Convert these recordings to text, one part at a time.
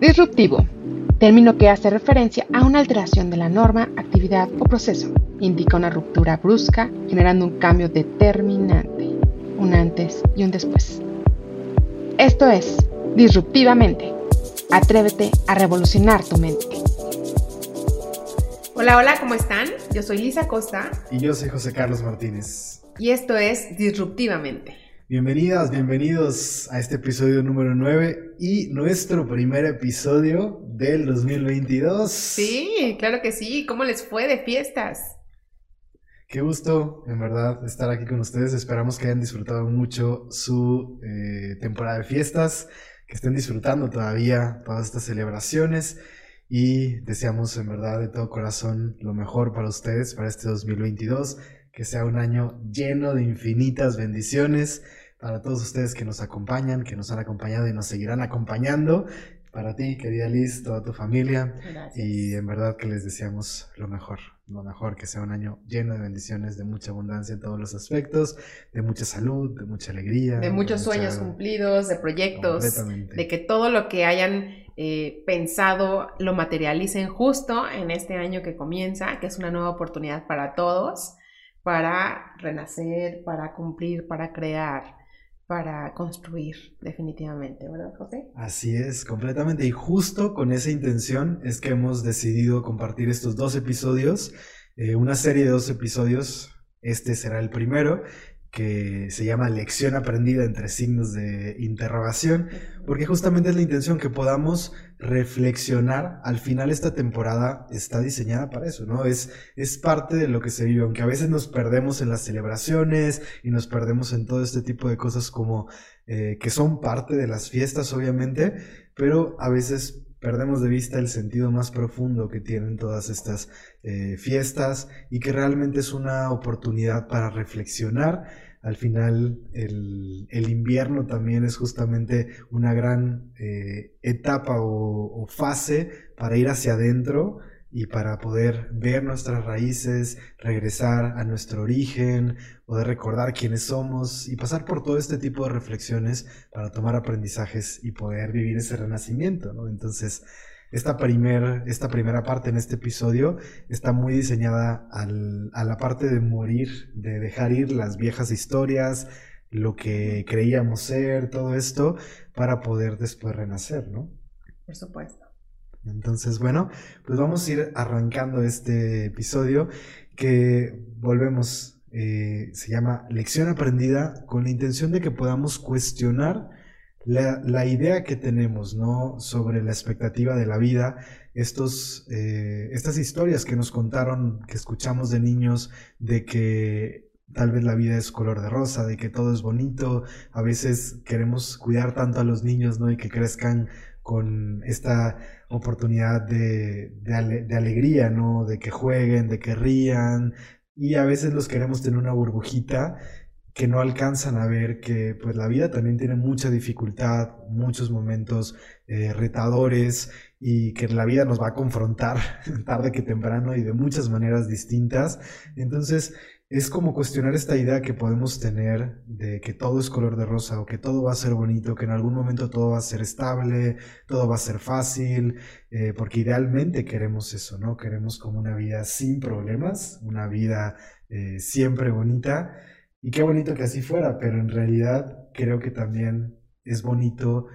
Disruptivo. Término que hace referencia a una alteración de la norma, actividad o proceso. Indica una ruptura brusca, generando un cambio determinante, un antes y un después. Esto es Disruptivamente. Atrévete a revolucionar tu mente. Hola, hola, ¿cómo están? Yo soy Lisa Costa. Y yo soy José Carlos Martínez. Y esto es Disruptivamente. Bienvenidas, bienvenidos a este episodio número 9 y nuestro primer episodio del 2022. Sí, claro que sí. ¿Cómo les fue de fiestas? Qué gusto, en verdad, estar aquí con ustedes. Esperamos que hayan disfrutado mucho su eh, temporada de fiestas, que estén disfrutando todavía todas estas celebraciones y deseamos en verdad de todo corazón lo mejor para ustedes para este 2022 que sea un año lleno de infinitas bendiciones para todos ustedes que nos acompañan, que nos han acompañado y nos seguirán acompañando. Para ti, querida Liz, toda tu familia. Y en verdad que les deseamos lo mejor, lo mejor, que sea un año lleno de bendiciones, de mucha abundancia en todos los aspectos, de mucha salud, de mucha alegría. De muchos sueños cumplidos, de proyectos, de que todo lo que hayan eh, pensado lo materialicen justo en este año que comienza, que es una nueva oportunidad para todos para renacer, para cumplir, para crear, para construir, definitivamente, ¿verdad, José? Así es, completamente. Y justo con esa intención es que hemos decidido compartir estos dos episodios, eh, una serie de dos episodios. Este será el primero que se llama Lección aprendida entre signos de interrogación, porque justamente es la intención que podamos reflexionar. Al final esta temporada está diseñada para eso, ¿no? Es, es parte de lo que se vive, aunque a veces nos perdemos en las celebraciones y nos perdemos en todo este tipo de cosas como eh, que son parte de las fiestas, obviamente, pero a veces perdemos de vista el sentido más profundo que tienen todas estas eh, fiestas y que realmente es una oportunidad para reflexionar. Al final el, invierno también es justamente una gran eh, etapa o, fase para ir hacia adentro y para poder ver nuestras raíces, regresar a nuestro origen, poder recordar quiénes somos y pasar por todo este tipo de reflexiones para tomar aprendizajes y poder vivir ese renacimiento, ¿no? Entonces, esta, primer, esta primera parte en este episodio está muy diseñada al, a la parte de morir, de dejar ir las viejas historias, lo que creíamos ser, todo esto, para poder después renacer, ¿no? Por supuesto. Entonces, bueno, pues vamos a ir arrancando este episodio que volvemos, eh, se llama Lección aprendida con la intención de que podamos cuestionar la, idea que tenemos, ¿no? Sobre la expectativa de la vida, estos, eh, estas historias que nos contaron, que escuchamos de niños, de que tal vez la vida es color de rosa, de que todo es bonito, a veces queremos cuidar tanto a los niños, ¿no? Y que crezcan con esta oportunidad de, de, alegría, ¿no? De que jueguen, de que rían, y a veces los queremos tener una burbujita que no alcanzan a ver que pues la vida también tiene mucha dificultad, muchos momentos eh, retadores y que la vida nos va a confrontar tarde que temprano y de muchas maneras distintas. Entonces, es como cuestionar esta idea que podemos tener de que todo es color de rosa o que todo va a ser bonito, que en algún momento todo va a ser estable, todo va a ser fácil, eh, porque idealmente queremos eso, ¿no? Queremos como una vida sin problemas, una vida eh, siempre bonita. Y qué bonito que así fuera, pero en realidad creo que también es bonito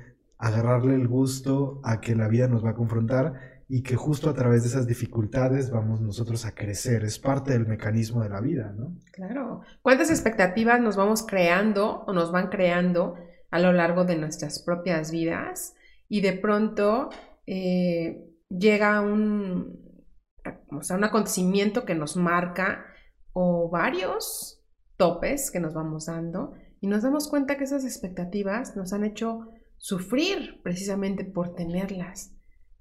agarrarle el gusto a que la vida nos va a confrontar y que justo a través de esas dificultades vamos nosotros a crecer. Es parte del mecanismo de la vida, ¿no? Claro. ¿Cuántas expectativas nos vamos creando o nos van creando a lo largo de nuestras propias vidas? Y de pronto eh, llega un, un acontecimiento que nos marca o varios topes que nos vamos dando y nos damos cuenta que esas expectativas nos han hecho sufrir precisamente por tenerlas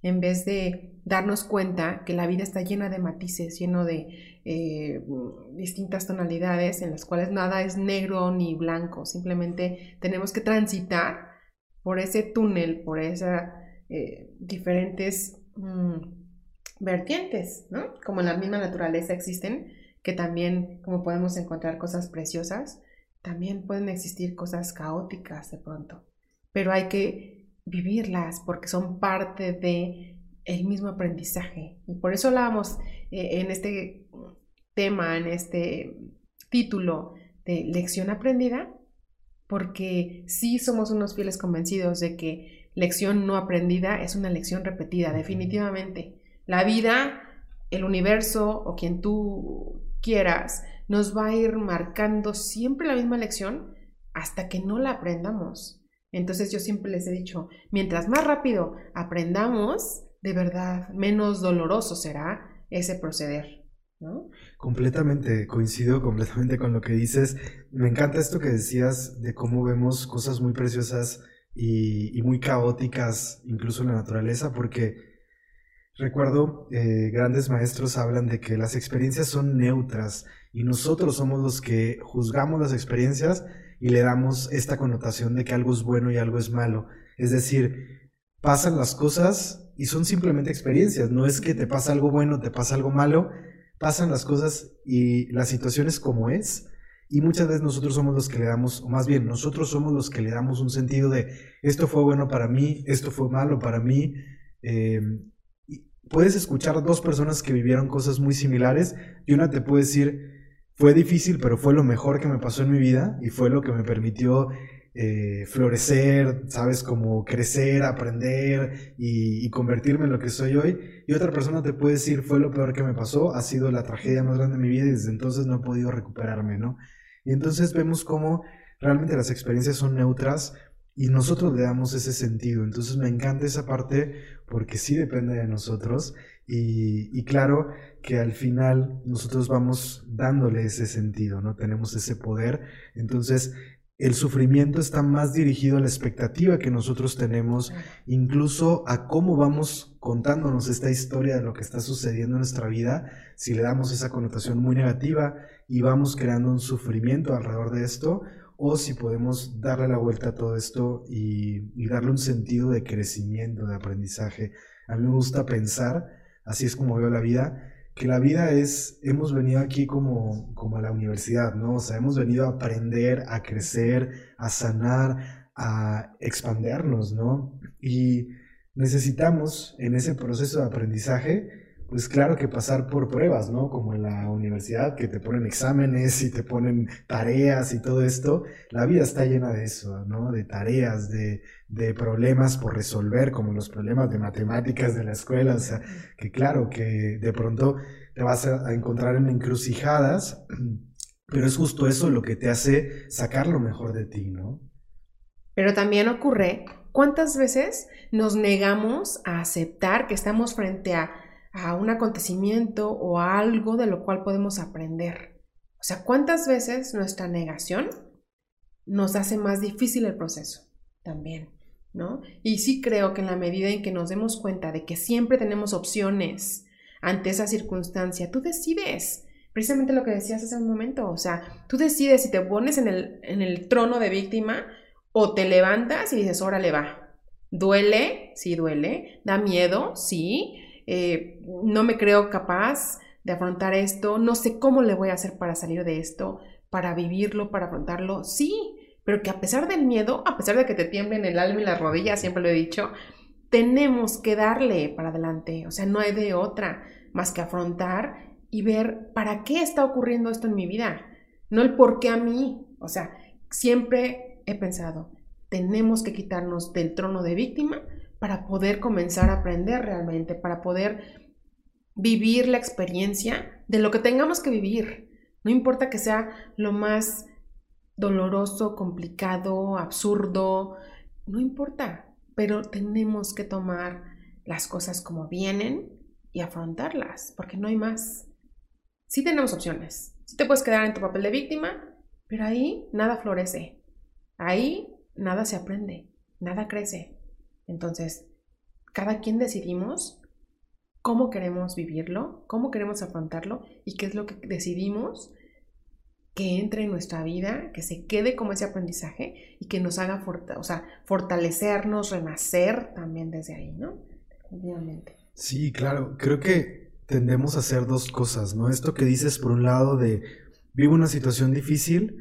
en vez de darnos cuenta que la vida está llena de matices, lleno de eh, distintas tonalidades en las cuales nada es negro ni blanco, simplemente tenemos que transitar por ese túnel, por esas eh, diferentes mm, vertientes, ¿no? Como en la misma naturaleza existen, que también como podemos encontrar cosas preciosas, también pueden existir cosas caóticas de pronto, pero hay que vivirlas porque son parte de el mismo aprendizaje. Y por eso hablábamos eh, en este tema, en este título de lección aprendida, porque sí somos unos fieles convencidos de que lección no aprendida es una lección repetida, definitivamente. La vida, el universo o quien tú quieras, nos va a ir marcando siempre la misma lección hasta que no la aprendamos. Entonces yo siempre les he dicho, mientras más rápido aprendamos, de verdad, menos doloroso será ese proceder. ¿no? Completamente, coincido completamente con lo que dices. Me encanta esto que decías de cómo vemos cosas muy preciosas y, muy caóticas, incluso en la naturaleza, porque recuerdo, eh, grandes maestros hablan de que las experiencias son neutras y nosotros somos los que juzgamos las experiencias y le damos esta connotación de que algo es bueno y algo es malo. Es decir, pasan las cosas y son simplemente experiencias, no es que te pasa algo bueno, te pasa algo malo, pasan las cosas y la situación es como es. Y muchas veces nosotros somos los que le damos, o más bien, nosotros somos los que le damos un sentido de esto fue bueno para mí, esto fue malo para mí. Em, puedes escuchar dos personas que vivieron cosas muy similares y una te puede decir, fue difícil, pero fue lo mejor que me pasó en mi vida y fue lo que me permitió eh, florecer, sabes, como crecer, aprender y, convertirme en lo que soy hoy. Y otra persona te puede decir, fue lo peor que me pasó, ha sido la tragedia más grande de mi vida y desde entonces no he podido recuperarme, ¿no? Y entonces vemos cómo realmente las experiencias son neutras y nosotros le damos ese sentido. Entonces me encanta esa parte porque sí depende de nosotros y, claro que al final nosotros vamos dándole ese sentido, ¿no? Tenemos ese poder. Entonces, el sufrimiento está más dirigido a la expectativa que nosotros tenemos, incluso a cómo vamos contándonos esta historia de lo que está sucediendo en nuestra vida, si le damos esa connotación muy negativa y vamos creando un sufrimiento alrededor de esto, o si podemos darle la vuelta a todo esto y, y darle un sentido de crecimiento, de aprendizaje. A mí me gusta pensar así es como veo la vida, que la vida es, hemos venido aquí como, como a la universidad, ¿no? O sea, hemos venido a aprender, a crecer, a sanar, a expandernos, ¿no? Y necesitamos en ese proceso de aprendizaje pues claro que pasar por pruebas, ¿no? Como en la universidad, que te ponen exámenes y te ponen tareas y todo esto. La vida está llena de eso, ¿no? De tareas, de, de problemas por resolver, como los problemas de matemáticas de la escuela. O sea, que claro que de pronto te vas a encontrar en encrucijadas, pero es justo eso lo que te hace sacar lo mejor de ti, ¿no? Pero también ocurre, ¿cuántas veces nos negamos a aceptar que estamos frente a a un acontecimiento o a algo de lo cual podemos aprender. O sea, ¿cuántas veces nuestra negación nos hace más difícil el proceso también? ¿No? Y sí creo que en la medida en que nos demos cuenta de que siempre tenemos opciones ante esa circunstancia, tú decides, precisamente lo que decías hace un momento, o sea, tú decides si te pones en el, en el trono de víctima o te levantas y dices, órale va, duele, sí duele, da miedo, sí, eh, no me creo capaz de afrontar esto, no sé cómo le voy a hacer para salir de esto, para vivirlo, para afrontarlo, sí, pero que a pesar del miedo, a pesar de que te tiemblen el alma y las rodillas, siempre lo he dicho, tenemos que darle para adelante, o sea, no hay de otra más que afrontar y ver para qué está ocurriendo esto en mi vida, no el por qué a mí, o sea, siempre he pensado, tenemos que quitarnos del trono de víctima para poder comenzar a aprender realmente, para poder vivir la experiencia de lo que tengamos que vivir. No importa que sea lo más doloroso, complicado, absurdo, no importa, pero tenemos que tomar las cosas como vienen y afrontarlas, porque no hay más. Sí tenemos opciones. Sí te puedes quedar en tu papel de víctima, pero ahí nada florece. Ahí nada se aprende, nada crece. Entonces, cada quien decidimos cómo queremos vivirlo, cómo queremos afrontarlo y qué es lo que decidimos que entre en nuestra vida, que se quede como ese aprendizaje y que nos haga o sea, fortalecernos, renacer también desde ahí, ¿no? Obviamente. Sí, claro, creo que tendemos a hacer dos cosas, ¿no? Esto que dices por un lado de vivo una situación difícil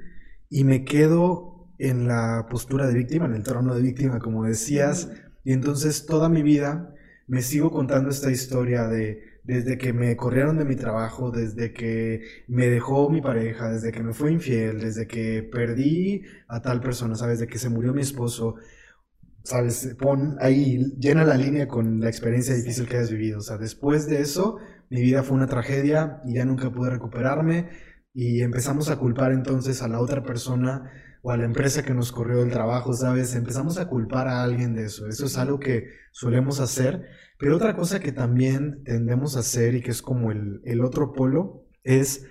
y me quedo en la postura de víctima, en el trono de víctima, como decías, Y entonces toda mi vida me sigo contando esta historia de desde que me corrieron de mi trabajo, desde que me dejó mi pareja, desde que me fue infiel, desde que perdí a tal persona, ¿sabes? De que se murió mi esposo, ¿sabes? Pon ahí, llena la línea con la experiencia difícil que has vivido. O sea, después de eso, mi vida fue una tragedia y ya nunca pude recuperarme y empezamos a culpar entonces a la otra persona o a la empresa que nos corrió del trabajo, ¿sabes? Empezamos a culpar a alguien de eso. Eso es algo que solemos hacer. Pero otra cosa que también tendemos a hacer y que es como el, el otro polo es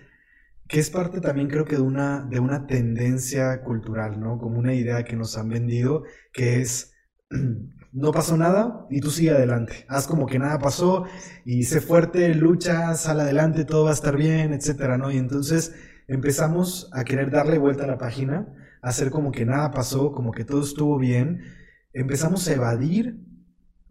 que es parte también creo que de una, de una tendencia cultural, ¿no? Como una idea que nos han vendido, que es no pasó nada y tú sigue adelante. Haz como que nada pasó y sé fuerte, lucha, sal adelante, todo va a estar bien, etcétera, ¿no? Y entonces empezamos a querer darle vuelta a la página, hacer como que nada pasó, como que todo estuvo bien. Empezamos a evadir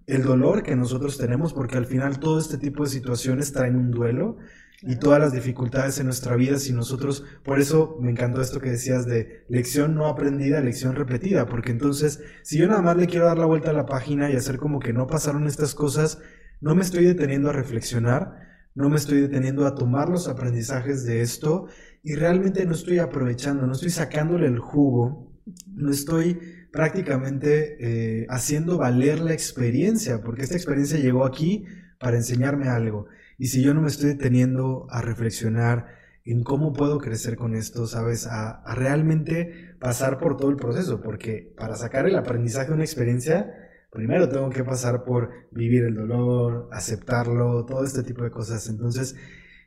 el dolor que nosotros tenemos porque al final todo este tipo de situaciones traen un duelo y todas las dificultades en nuestra vida si nosotros, por eso me encantó esto que decías de lección no aprendida, lección repetida, porque entonces si yo nada más le quiero dar la vuelta a la página y hacer como que no pasaron estas cosas, no me estoy deteniendo a reflexionar, no me estoy deteniendo a tomar los aprendizajes de esto y realmente no estoy aprovechando, no estoy sacándole el jugo, no estoy prácticamente eh, haciendo valer la experiencia, porque esta experiencia llegó aquí para enseñarme algo. Y si yo no me estoy deteniendo a reflexionar en cómo puedo crecer con esto, ¿sabes? A, realmente pasar por todo el proceso, porque para sacar el aprendizaje de una experiencia, primero tengo que pasar por vivir el dolor, aceptarlo, todo este tipo de cosas. Entonces,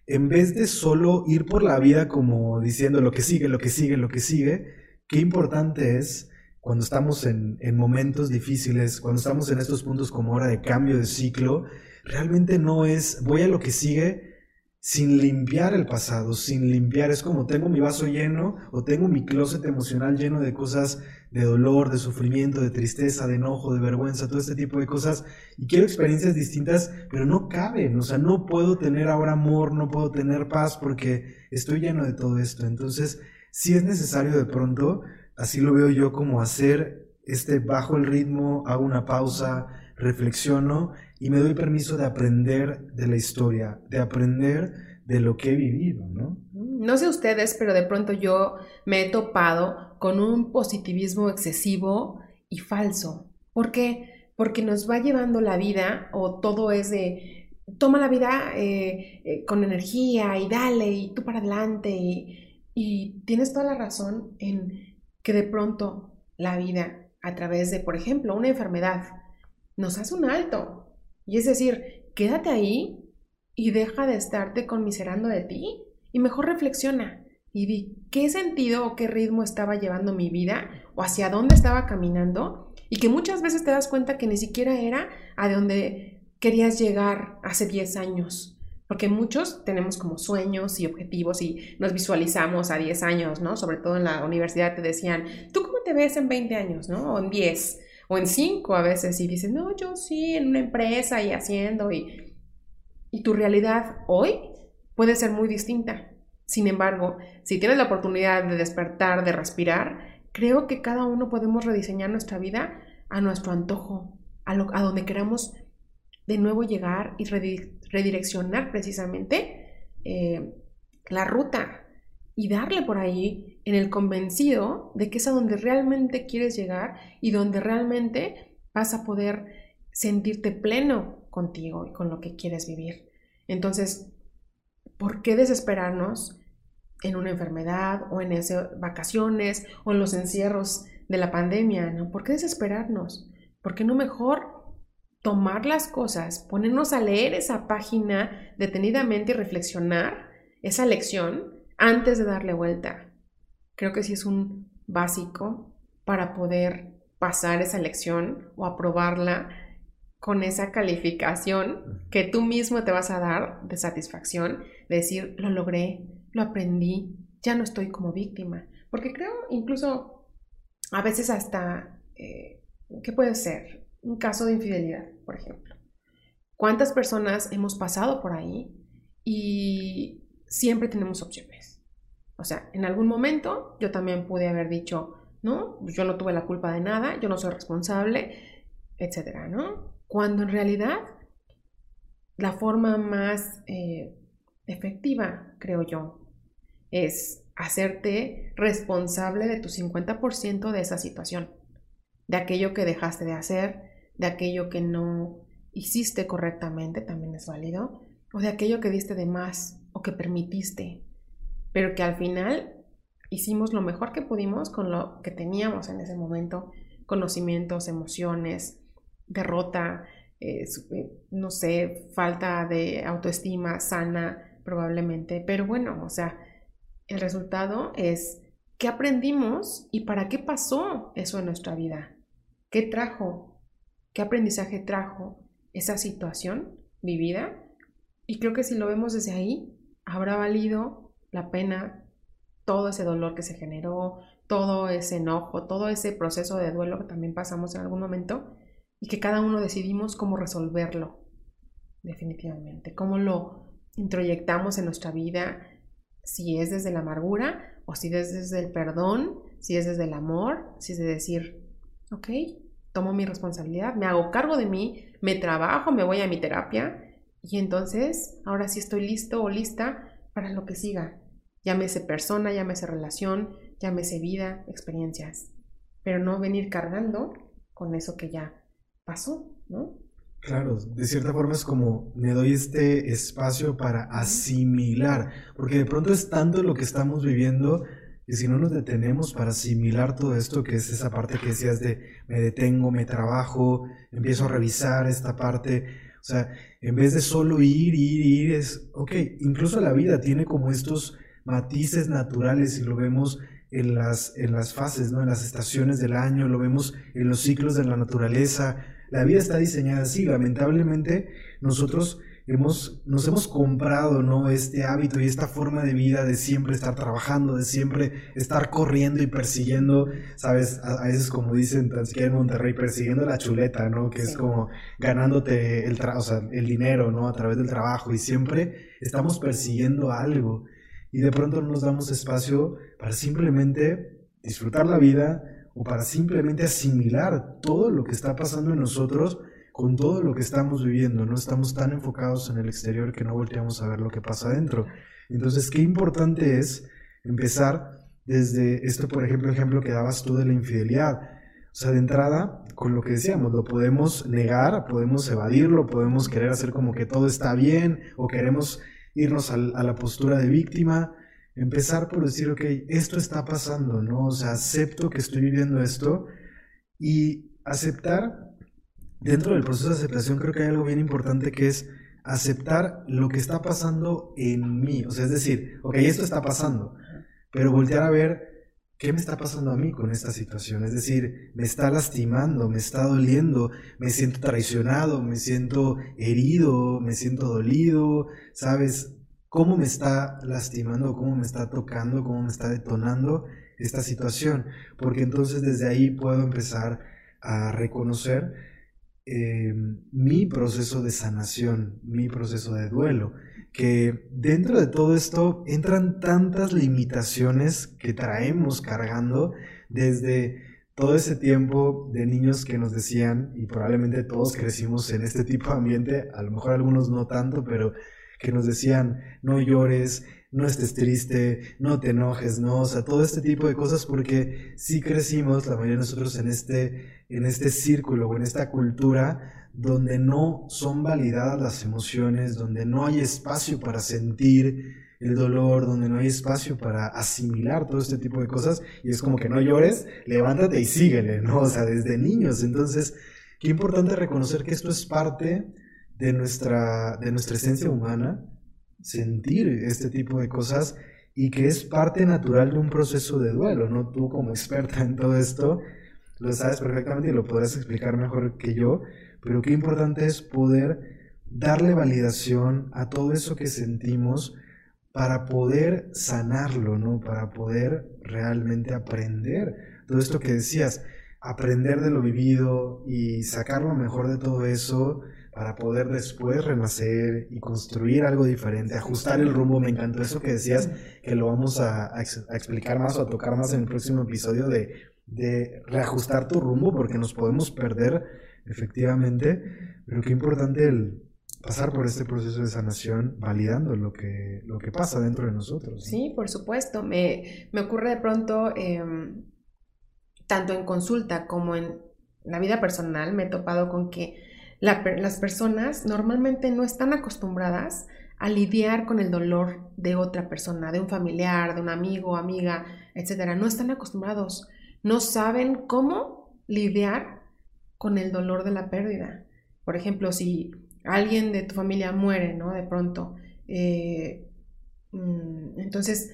en vez de solo ir por la vida como diciendo lo que sigue, lo que sigue, lo que sigue, qué importante es cuando estamos en, en momentos difíciles, cuando estamos en estos puntos como hora de cambio de ciclo, realmente no es, voy a lo que sigue sin limpiar el pasado, sin limpiar, es como tengo mi vaso lleno o tengo mi closet emocional lleno de cosas de dolor, de sufrimiento, de tristeza, de enojo, de vergüenza, todo este tipo de cosas. Y quiero experiencias distintas, pero no caben, o sea, no puedo tener ahora amor, no puedo tener paz porque estoy lleno de todo esto. Entonces, si es necesario de pronto, así lo veo yo como hacer este bajo el ritmo, hago una pausa, reflexiono y me doy permiso de aprender de la historia, de aprender de lo que he vivido, ¿no? No sé ustedes, pero de pronto yo me he topado con un positivismo excesivo y falso. ¿Por qué? Porque nos va llevando la vida o todo es de toma la vida eh, eh, con energía y dale y tú para adelante y, y tienes toda la razón en que de pronto la vida a través de, por ejemplo, una enfermedad nos hace un alto y es decir, quédate ahí y deja de estarte conmiserando de ti y mejor reflexiona y di qué sentido o qué ritmo estaba llevando mi vida o hacia dónde estaba caminando y que muchas veces te das cuenta que ni siquiera era a donde querías llegar hace 10 años. Porque muchos tenemos como sueños y objetivos y nos visualizamos a 10 años, ¿no? Sobre todo en la universidad te decían, ¿tú cómo te ves en 20 años, ¿no? O en 10 o en cinco a veces y dices, no, yo sí, en una empresa y haciendo y, y tu realidad hoy puede ser muy distinta. Sin embargo, si tienes la oportunidad de despertar, de respirar, creo que cada uno podemos rediseñar nuestra vida a nuestro antojo, a, lo, a donde queramos de nuevo llegar y redireccionar precisamente eh, la ruta y darle por ahí en el convencido de que es a donde realmente quieres llegar y donde realmente vas a poder sentirte pleno contigo y con lo que quieres vivir. Entonces, ¿por qué desesperarnos en una enfermedad o en esas vacaciones o en los encierros de la pandemia? ¿Por qué desesperarnos? ¿Por qué no mejor tomar las cosas, ponernos a leer esa página detenidamente y reflexionar esa lección antes de darle vuelta? Creo que sí es un básico para poder pasar esa lección o aprobarla con esa calificación que tú mismo te vas a dar de satisfacción, de decir, lo logré, lo aprendí, ya no estoy como víctima. Porque creo incluso a veces hasta, eh, ¿qué puede ser? Un caso de infidelidad, por ejemplo. ¿Cuántas personas hemos pasado por ahí y siempre tenemos opciones? O sea, en algún momento yo también pude haber dicho, no, yo no tuve la culpa de nada, yo no soy responsable, etcétera, ¿no? Cuando en realidad la forma más eh, efectiva, creo yo, es hacerte responsable de tu 50% de esa situación, de aquello que dejaste de hacer, de aquello que no hiciste correctamente, también es válido, o de aquello que diste de más o que permitiste, pero que al final hicimos lo mejor que pudimos con lo que teníamos en ese momento, conocimientos, emociones, derrota, eh, eh, no sé, falta de autoestima sana probablemente, pero bueno, o sea, el resultado es qué aprendimos y para qué pasó eso en nuestra vida, qué trajo, qué aprendizaje trajo esa situación vivida y creo que si lo vemos desde ahí, habrá valido la pena todo ese dolor que se generó, todo ese enojo, todo ese proceso de duelo que también pasamos en algún momento y que cada uno decidimos cómo resolverlo, definitivamente, cómo lo introyectamos en nuestra vida, si es desde la amargura o si es desde el perdón, si es desde el amor, si es de decir, ok, tomo mi responsabilidad, me hago cargo de mí, me trabajo, me voy a mi terapia y entonces ahora sí estoy listo o lista para lo que siga. Llámese persona, llámese relación, llámese vida, experiencias. Pero no venir cargando con eso que ya pasó, ¿no? Claro, de cierta forma es como me doy este espacio para asimilar, porque de pronto es tanto lo que estamos viviendo que si no nos detenemos para asimilar todo esto, que es esa parte que decías de me detengo, me trabajo, empiezo a revisar esta parte, o sea, en vez de solo ir, ir, ir, es, ok, incluso la vida tiene como estos matices naturales y lo vemos en las, en las fases, ¿no? En las estaciones del año, lo vemos en los ciclos de la naturaleza. La vida está diseñada así, lamentablemente nosotros hemos, nos hemos comprado, ¿no? Este hábito y esta forma de vida de siempre estar trabajando, de siempre estar corriendo y persiguiendo, ¿sabes? A, veces como dicen tan siquiera en Monterrey, persiguiendo la chuleta, ¿no? Que es como ganándote el, o sea, el dinero, ¿no? A través del trabajo y siempre estamos persiguiendo algo y de pronto no nos damos espacio para simplemente disfrutar la vida o para simplemente asimilar todo lo que está pasando en nosotros con todo lo que estamos viviendo, no estamos tan enfocados en el exterior que no volteamos a ver lo que pasa adentro. Entonces, qué importante es empezar desde esto, por ejemplo, ejemplo que dabas tú de la infidelidad. O sea, de entrada, con lo que decíamos, lo podemos negar, podemos evadirlo, podemos querer hacer como que todo está bien o queremos irnos a, la postura de víctima, empezar por decir, ok, esto está pasando, ¿no? O sea, acepto que estoy viviendo esto y aceptar dentro del proceso de aceptación creo que hay algo bien importante que es aceptar lo que está pasando en mí. O sea, es decir, ok, esto está pasando, pero voltear a ver qué me está pasando a mí con esta situación. Es decir, me está lastimando, me está doliendo, me siento traicionado, me siento herido, me siento dolido, ¿sabes? ¿Cómo me está lastimando, cómo me está tocando, cómo me está detonando esta situación? Porque entonces desde ahí puedo empezar a reconocer eh, mi proceso de sanación, mi proceso de duelo, que dentro de todo esto entran tantas limitaciones que traemos cargando desde todo ese tiempo de niños que nos decían, y probablemente todos crecimos en este tipo de ambiente, a lo mejor algunos no tanto, pero que nos decían, no llores, no estés triste, no te enojes, no, o sea, todo este tipo de cosas porque sí crecimos, la mayoría de nosotros en este, en este círculo o en esta cultura donde no son validadas las emociones, donde no hay espacio para sentir el dolor, donde no hay espacio para asimilar todo este tipo de cosas y es como que no llores, levántate y síguele, ¿no? O sea, desde niños, entonces, qué importante reconocer que esto es parte de nuestra, de nuestra esencia humana sentir este tipo de cosas y que es parte natural de un proceso de duelo, ¿no? Tú como experta en todo esto lo sabes perfectamente y lo podrás explicar mejor que yo, pero qué importante es poder darle validación a todo eso que sentimos para poder sanarlo, ¿no? Para poder realmente aprender todo esto que decías, aprender de lo vivido y sacar lo mejor de todo eso para poder después renacer y construir algo diferente, ajustar el rumbo. Me encantó eso que decías, que lo vamos a, explicar más o a tocar más en el próximo episodio de, de, reajustar tu rumbo, porque nos podemos perder efectivamente, pero qué importante el pasar por este proceso de sanación validando lo que, lo que pasa dentro de nosotros. Sí, por supuesto. Me, me ocurre de pronto, em, tanto en consulta como en la vida personal, me he topado con que las personas normalmente no están acostumbradas a lidiar con el dolor de otra persona, de un familiar, de un amigo, amiga, etcétera. No están acostumbrados, no saben cómo lidiar con el dolor de la pérdida. Por ejemplo, si alguien de tu familia muere, ¿no? De pronto, eh, mm, entonces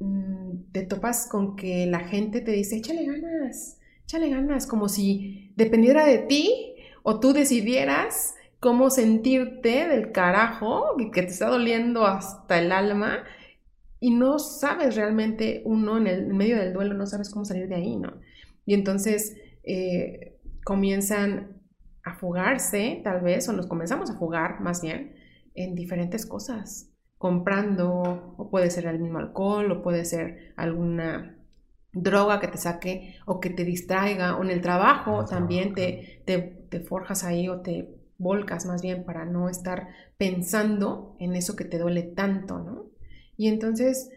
mm, te topas con que la gente te dice, échale ganas, échale ganas, como si dependiera de ti o tú decidieras cómo sentirte del carajo, que te está doliendo hasta el alma, y no sabes realmente uno en el medio del duelo, no sabes cómo salir de ahí, ¿no? Y entonces eh, comienzan a fugarse, tal vez, o nos comenzamos a fugar más bien, en diferentes cosas, comprando, o puede ser el mismo alcohol, o puede ser alguna droga que te saque o que te distraiga, o en el trabajo también te, te, forjas ahí o te volcas más bien para no estar pensando en eso que te duele tanto, ¿no? Y entonces,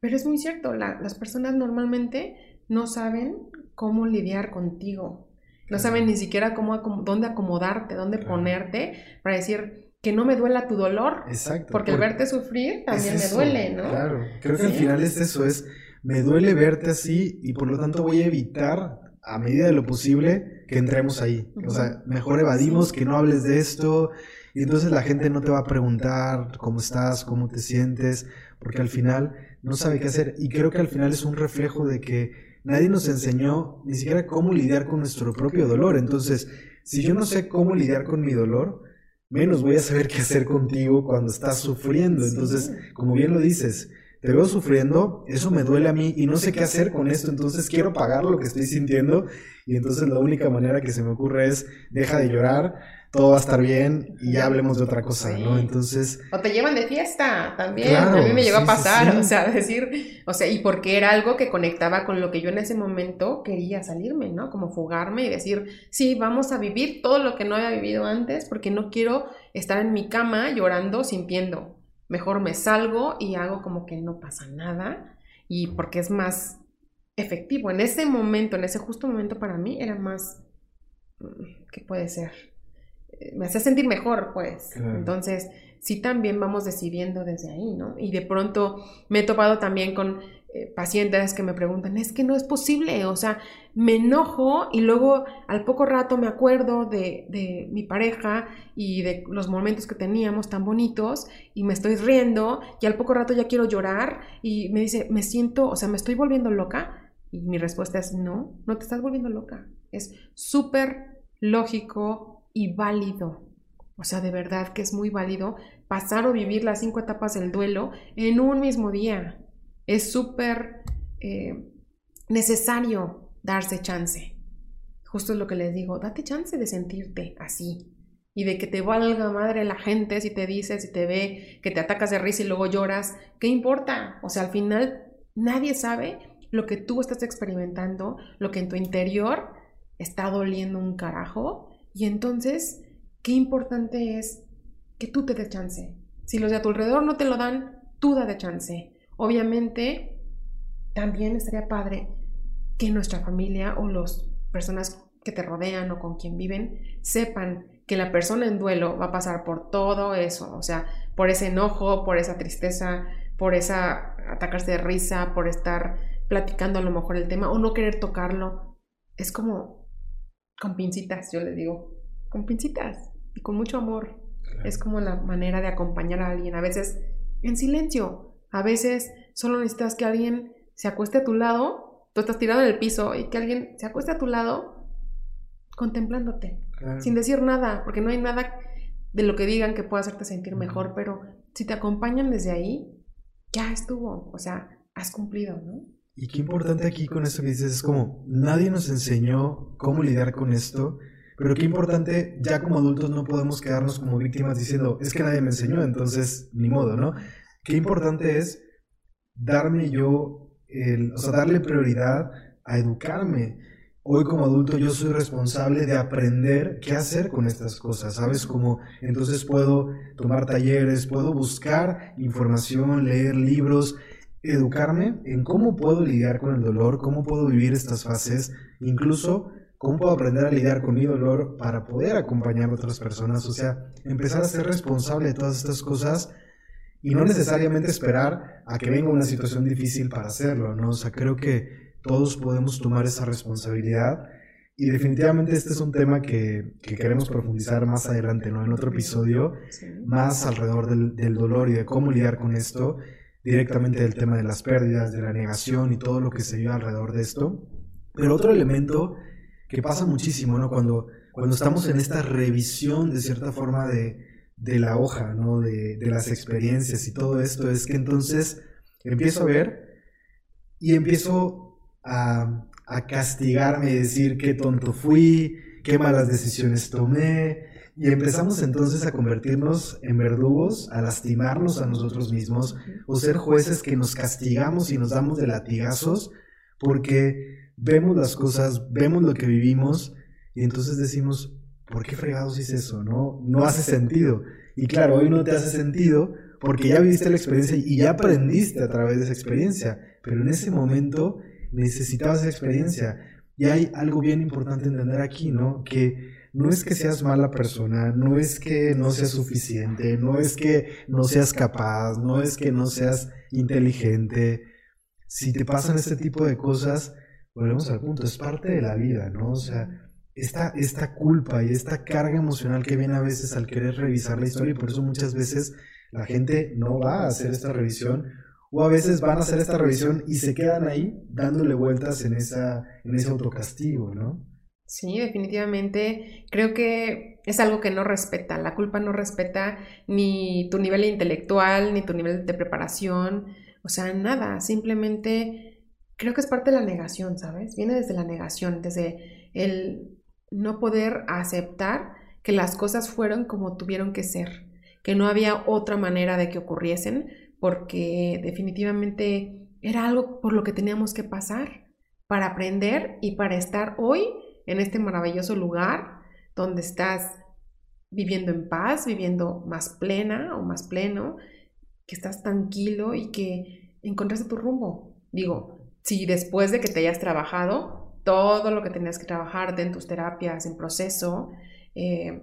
pero es muy cierto, las personas normalmente no saben cómo lidiar contigo, no saben ni siquiera cómo, dónde acomodarte, dónde ponerte para decir que no me duela tu dolor. Exacto. Porque el verte sufrir también me duele, ¿no? Claro, creo que al final es eso, es me duele verte así y por lo tanto voy a evitar a medida de lo posible que entremos ahí. O sea, mejor evadimos que no hables de esto y entonces la gente no te va a preguntar cómo estás, cómo te sientes, porque al final no sabe qué hacer. Y creo que al final es un reflejo de que nadie nos enseñó ni siquiera cómo lidiar con nuestro propio dolor. Entonces, si yo no sé cómo lidiar con mi dolor, menos voy a saber qué hacer contigo cuando estás sufriendo. Entonces, como bien lo dices, te veo sufriendo, eso me duele a mí y no sé qué hacer con esto, entonces quiero pagar lo que estoy sintiendo y entonces la única manera que se me ocurre es deja de llorar, todo va a estar bien y ya hablemos de otra cosa, ¿no? Entonces... O te llevan de fiesta también, a mí me llegó a pasar, o sea, decir, o sea, y porque era algo que conectaba con lo que yo en ese momento quería salirme, ¿no? Como fugarme y decir, sí, vamos a vivir todo lo que no había vivido antes porque no quiero estar en mi cama llorando, sintiendo. Mejor me salgo y hago como que no pasa nada y porque es más efectivo. En ese momento, en ese justo momento para mí era más, mm, ¿qué puede ser? Eh, me hace sentir mejor, pues. Entonces, sí también vamos decidiendo desde ahí, ¿no? Y de pronto me he topado también con eh, pacientes que me preguntan, es que no es posible, o sea, me enojo y luego al poco rato me acuerdo de, de, mi pareja y de los momentos que teníamos tan bonitos y me estoy riendo y al poco rato ya quiero llorar y me dice, me siento, o sea, me estoy volviendo loca y mi respuesta es, no, no te estás volviendo loca, es súper lógico y válido. O sea, de verdad que es muy válido pasar o vivir las cinco etapas del duelo en un mismo día. Es súper eh, necesario darse chance. Justo es lo que les digo, date chance de sentirte así. Y de que te valga madre la gente si te dice, si te ve, que te atacas de risa y luego lloras. ¿Qué importa? O sea, al final nadie sabe lo que tú estás experimentando, lo que en tu interior está doliendo un carajo. Y entonces, qué importante es que tú te des chance. Si los de a tu alrededor no te lo dan, tú da de chance. Obviamente, también estaría padre que nuestra familia o las personas que te rodean o con quien viven sepan que la persona en duelo va a pasar por todo eso, o sea, por ese enojo, por esa tristeza, por esa atacarse de risa, por estar platicando a lo mejor el tema o no querer tocarlo. Es como con pincitas, yo le digo, con pincitas y con mucho amor. Es como la manera de acompañar a alguien, a veces en silencio, a veces solo necesitas que alguien se acueste a tu lado, tú estás tirado en el piso y que alguien se acueste a tu lado contemplándote, sin decir nada, porque no hay nada de lo que digan que pueda hacerte sentir mejor, pero si te acompañan desde ahí, ya estuvo, o sea, has cumplido, ¿no? Y qué importante aquí con esto que dices es como, nadie nos enseñó cómo lidiar con esto, pero qué importante, ya como adultos no podemos quedarnos como víctimas diciendo, es que nadie me enseñó, entonces ni modo, ¿no? qué importante es darme yo, el, o sea, darle prioridad a educarme. hoy como adulto yo soy responsable de aprender qué hacer con estas cosas, ¿sabes? Como entonces puedo tomar talleres, puedo buscar información, leer libros, educarme en cómo puedo lidiar con el dolor, cómo puedo vivir estas fases, incluso cómo puedo aprender a lidiar con mi dolor para poder acompañar a otras personas, o sea, empezar a ser responsable de todas estas cosas y no necesariamente esperar a que venga una situación difícil para hacerlo, ¿no? O sea, creo que todos podemos tomar esa responsabilidad y definitivamente este es un tema que, queremos profundizar más adelante, ¿no? En otro episodio, más alrededor del, del dolor y de cómo lidiar con esto directamente del tema de las pérdidas, de la negación y todo lo que se vive alrededor de esto. Pero otro elemento que pasa muchísimo, ¿no? Cuando, cuando estamos en esta revisión de cierta forma de, de la hoja, ¿no? De, de, las experiencias y todo esto, es que entonces empiezo a ver y empiezo a, a castigarme y decir qué tonto fui, qué malas decisiones tomé, y empezamos entonces a convertirnos en verdugos, a lastimarnos a nosotros mismos, o ser jueces que nos castigamos y nos damos de latigazos porque vemos las cosas, vemos lo que vivimos y entonces decimos, ¿por qué fregados hice eso? No, no hace sentido. Y claro, hoy no te hace sentido porque ya viviste la experiencia y ya aprendiste a través de esa experiencia, pero en ese momento necesitabas esa experiencia. Y hay algo bien importante entender aquí, ¿no? Que no es que seas mala persona, no es que no seas suficiente, no es que no seas capaz, no es que no seas inteligente. Si te pasan este tipo de cosas, volvemos al punto, es parte de la vida, ¿no? O sea, esta, esta culpa y esta carga emocional que viene a veces al querer revisar la historia y por eso muchas veces la gente no va a hacer esta revisión o a veces van a hacer esta revisión y se quedan ahí dándole vueltas en, esa, en ese autocastigo, ¿no? Sí, definitivamente. Creo que es algo que no respeta. La culpa no respeta ni tu nivel intelectual, ni tu nivel de preparación. O sea, nada. Simplemente creo que es parte de la negación, ¿sabes? Viene desde la negación, desde el no poder aceptar que las cosas fueron como tuvieron que ser, que no había otra manera de que ocurriesen, porque definitivamente era algo por lo que teníamos que pasar para aprender y para estar hoy en este maravilloso lugar donde estás viviendo en paz, viviendo más plena o más pleno, que estás tranquilo y que encontraste tu rumbo. Digo, si después de que te hayas trabajado todo lo que tenías que trabajar en tus terapias, en proceso, eh,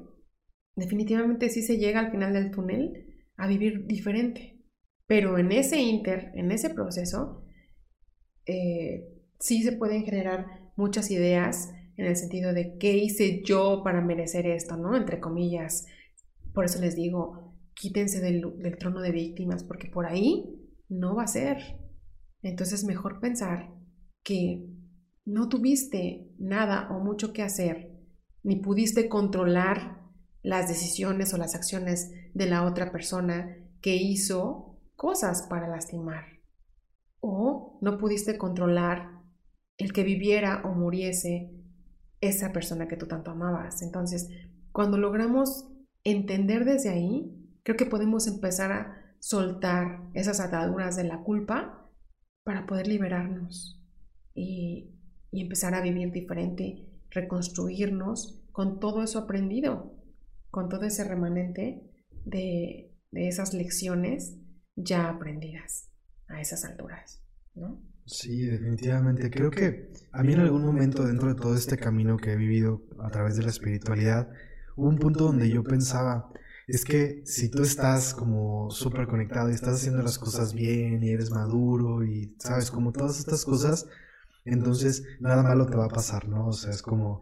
definitivamente sí se llega al final del túnel a vivir diferente. Pero en ese inter, en ese proceso, eh, sí se pueden generar muchas ideas en el sentido de qué hice yo para merecer esto, ¿no? Entre comillas. Por eso les digo, quítense del, trono de víctimas, porque por ahí no va a ser. Entonces mejor pensar que no tuviste nada o mucho que hacer, ni pudiste controlar las decisiones o las acciones de la otra persona que hizo cosas para lastimar. O no pudiste controlar el que viviera o muriese esa persona que tú tanto amabas. Entonces, cuando logramos entender desde ahí, creo que podemos empezar a soltar esas ataduras de la culpa para poder liberarnos y, empezar a vivir diferente, reconstruirnos con todo eso aprendido, con todo ese remanente de, de esas lecciones ya aprendidas a esas alturas, ¿no? Sí, definitivamente. Creo que a mí en algún momento dentro de todo este camino que he vivido a través de la espiritualidad, hubo un punto donde yo pensaba, es que si tú estás como súper conectado y estás haciendo las cosas bien y eres maduro y sabes, como todas estas cosas, entonces nada malo te va a pasar, ¿no? O sea, es como,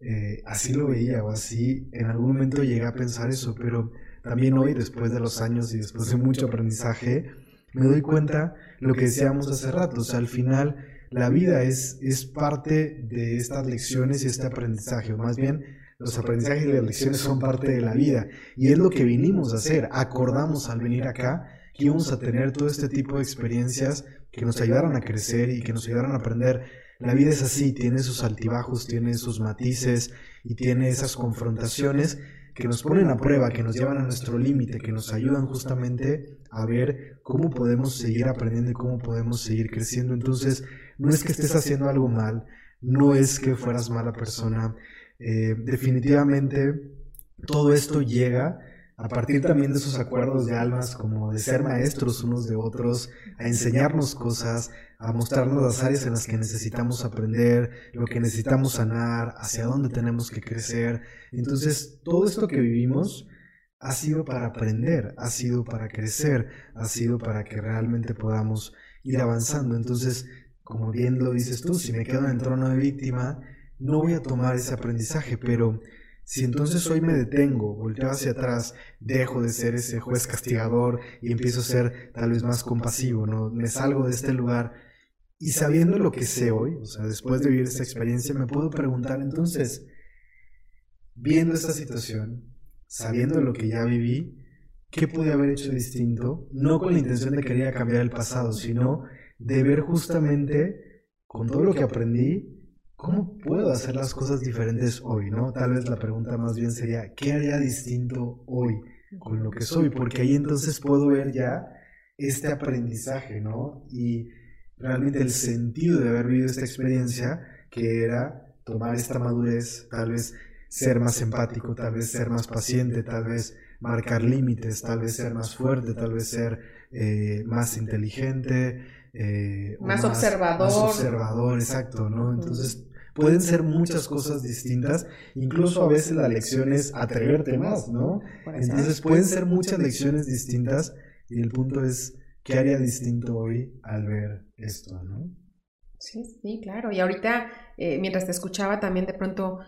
eh, así lo veía o así, en algún momento llegué a pensar eso, pero también hoy, después de los años y después de mucho aprendizaje, me doy cuenta lo que decíamos hace rato, o sea, al final la vida es, es parte de estas lecciones y este aprendizaje, o más bien los aprendizajes y las lecciones son parte de la vida y es lo que vinimos a hacer, acordamos al venir acá que íbamos a tener todo este tipo de experiencias que nos ayudaran a crecer y que nos ayudaran a aprender. La vida es así, tiene sus altibajos, tiene sus matices y tiene esas confrontaciones que nos ponen a prueba, que nos llevan a nuestro límite, que nos ayudan justamente a ver cómo podemos seguir aprendiendo y cómo podemos seguir creciendo. Entonces, no es que estés haciendo algo mal, no es que fueras mala persona. Eh, definitivamente todo esto llega a partir también de esos acuerdos de almas, como de ser maestros unos de otros, a enseñarnos cosas, a mostrarnos las áreas en las que necesitamos aprender, lo que necesitamos sanar, hacia dónde tenemos que crecer. Entonces, todo esto que vivimos ha sido para aprender, ha sido para crecer, ha sido para que realmente podamos ir avanzando. Entonces, como bien lo dices tú, si me quedo en trono de víctima, no voy a tomar ese aprendizaje, pero si entonces hoy me detengo, volteo hacia atrás, dejo de ser ese juez castigador y empiezo a ser tal vez más compasivo, ¿no? Me salgo de este lugar y sabiendo lo que sé hoy, o sea, después de vivir esta experiencia, me puedo preguntar entonces, viendo esta situación, sabiendo lo que ya viví, ¿qué pude haber hecho distinto? No con la intención de querer cambiar el pasado, sino de ver justamente con todo lo que aprendí, ¿cómo puedo hacer las cosas diferentes hoy? ¿no? Tal vez la pregunta más bien sería, ¿qué haría distinto hoy con lo que soy? Porque ahí entonces puedo ver ya este aprendizaje, ¿no? Y realmente el sentido de haber vivido esta experiencia, que era tomar esta madurez, tal vez ser más empático, tal vez ser más paciente, tal vez marcar límites, tal vez ser más fuerte, tal vez ser eh, más inteligente, eh, más, observador. Más observador, exacto, ¿no? Entonces pueden ser muchas cosas distintas, incluso a veces la lección es atreverte más, ¿no? Entonces pueden ser muchas lecciones distintas y el punto es ¿qué haría distinto hoy al ver esto, no? Sí, sí, claro. Y ahorita, eh, mientras te escuchaba, también de pronto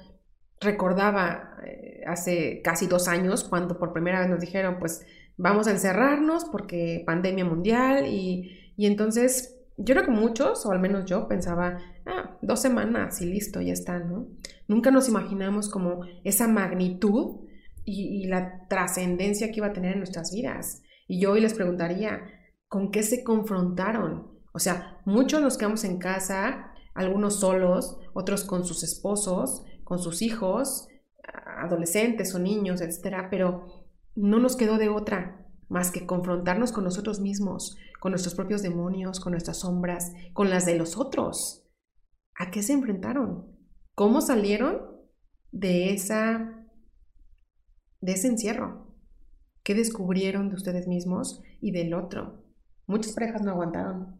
recordaba eh, hace casi dos años cuando por primera vez nos dijeron, pues vamos a encerrarnos porque pandemia mundial y, y entonces yo creo que muchos, o al menos yo, pensaba, ah, dos semanas y listo, ya está, ¿no? Nunca nos imaginamos como esa magnitud y, y la trascendencia que iba a tener en nuestras vidas. Y yo hoy les preguntaría, ¿con qué se confrontaron? O sea, muchos nos quedamos en casa, algunos solos, otros con sus esposos, con sus hijos, adolescentes o niños, etcétera, pero no nos quedó de otra más que confrontarnos con nosotros mismos, con nuestros propios demonios, con nuestras sombras, con las de los otros. ¿A qué se enfrentaron? ¿Cómo salieron de esa de ese encierro? ¿Qué descubrieron de ustedes mismos y del otro? Muchas parejas no aguantaron,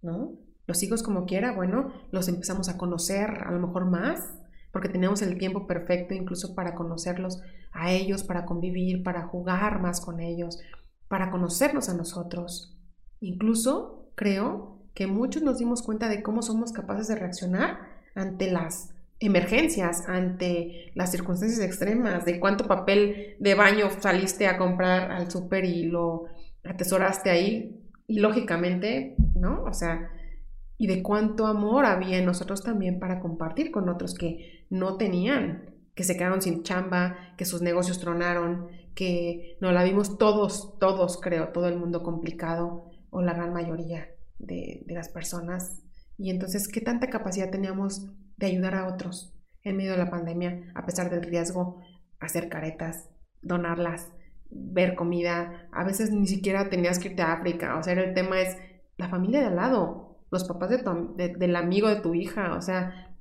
¿no? Los hijos como quiera, bueno, los empezamos a conocer a lo mejor más, porque tenemos el tiempo perfecto incluso para conocerlos a ellos, para convivir, para jugar más con ellos, para conocernos a nosotros. Incluso creo que muchos nos dimos cuenta de cómo somos capaces de reaccionar ante las emergencias, ante las circunstancias extremas, de cuánto papel de baño saliste a comprar al súper y lo atesoraste ahí, y lógicamente, ¿no? O sea, y de cuánto amor había en nosotros también para compartir con otros que no tenían, que se quedaron sin chamba, que sus negocios tronaron, que no la vimos todos, todos creo, todo el mundo complicado o la gran mayoría de, de las personas. Y entonces, ¿qué tanta capacidad teníamos de ayudar a otros en medio de la pandemia, a pesar del riesgo, hacer caretas, donarlas, ver comida? A veces ni siquiera tenías que irte a África, o sea, el tema es la familia de al lado, los papás de del amigo de tu hija, o sea,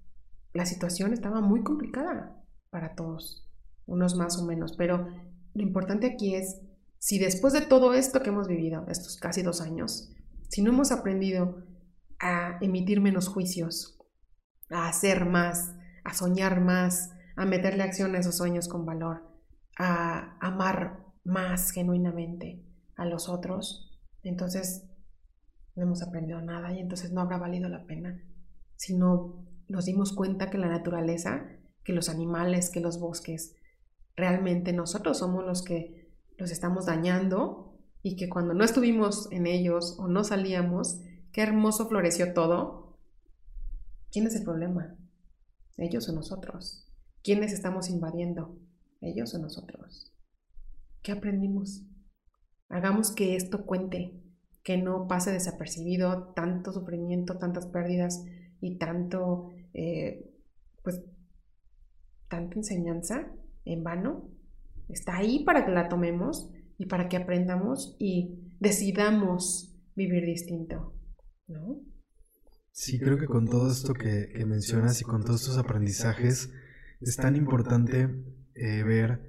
la situación estaba muy complicada para todos, unos más o menos, pero lo importante aquí es, si después de todo esto que hemos vivido, estos casi dos años, si no hemos aprendido a emitir menos juicios, a hacer más, a soñar más, a meterle acción a esos sueños con valor, a amar más genuinamente a los otros, entonces no hemos aprendido nada y entonces no habrá valido la pena. Si no nos dimos cuenta que la naturaleza, que los animales, que los bosques, realmente nosotros somos los que los estamos dañando y que cuando no estuvimos en ellos o no salíamos, qué hermoso floreció todo. ¿Quién es el problema? ¿Ellos o nosotros? ¿Quiénes estamos invadiendo? ¿Ellos o nosotros? ¿Qué aprendimos? Hagamos que esto cuente, que no pase desapercibido tanto sufrimiento, tantas pérdidas y tanto, eh, pues, tanta enseñanza en vano. Está ahí para que la tomemos y para que aprendamos y decidamos vivir distinto, ¿no? Sí, creo que con todo esto que, mencionas y con todos estos aprendizajes es tan importante eh, ver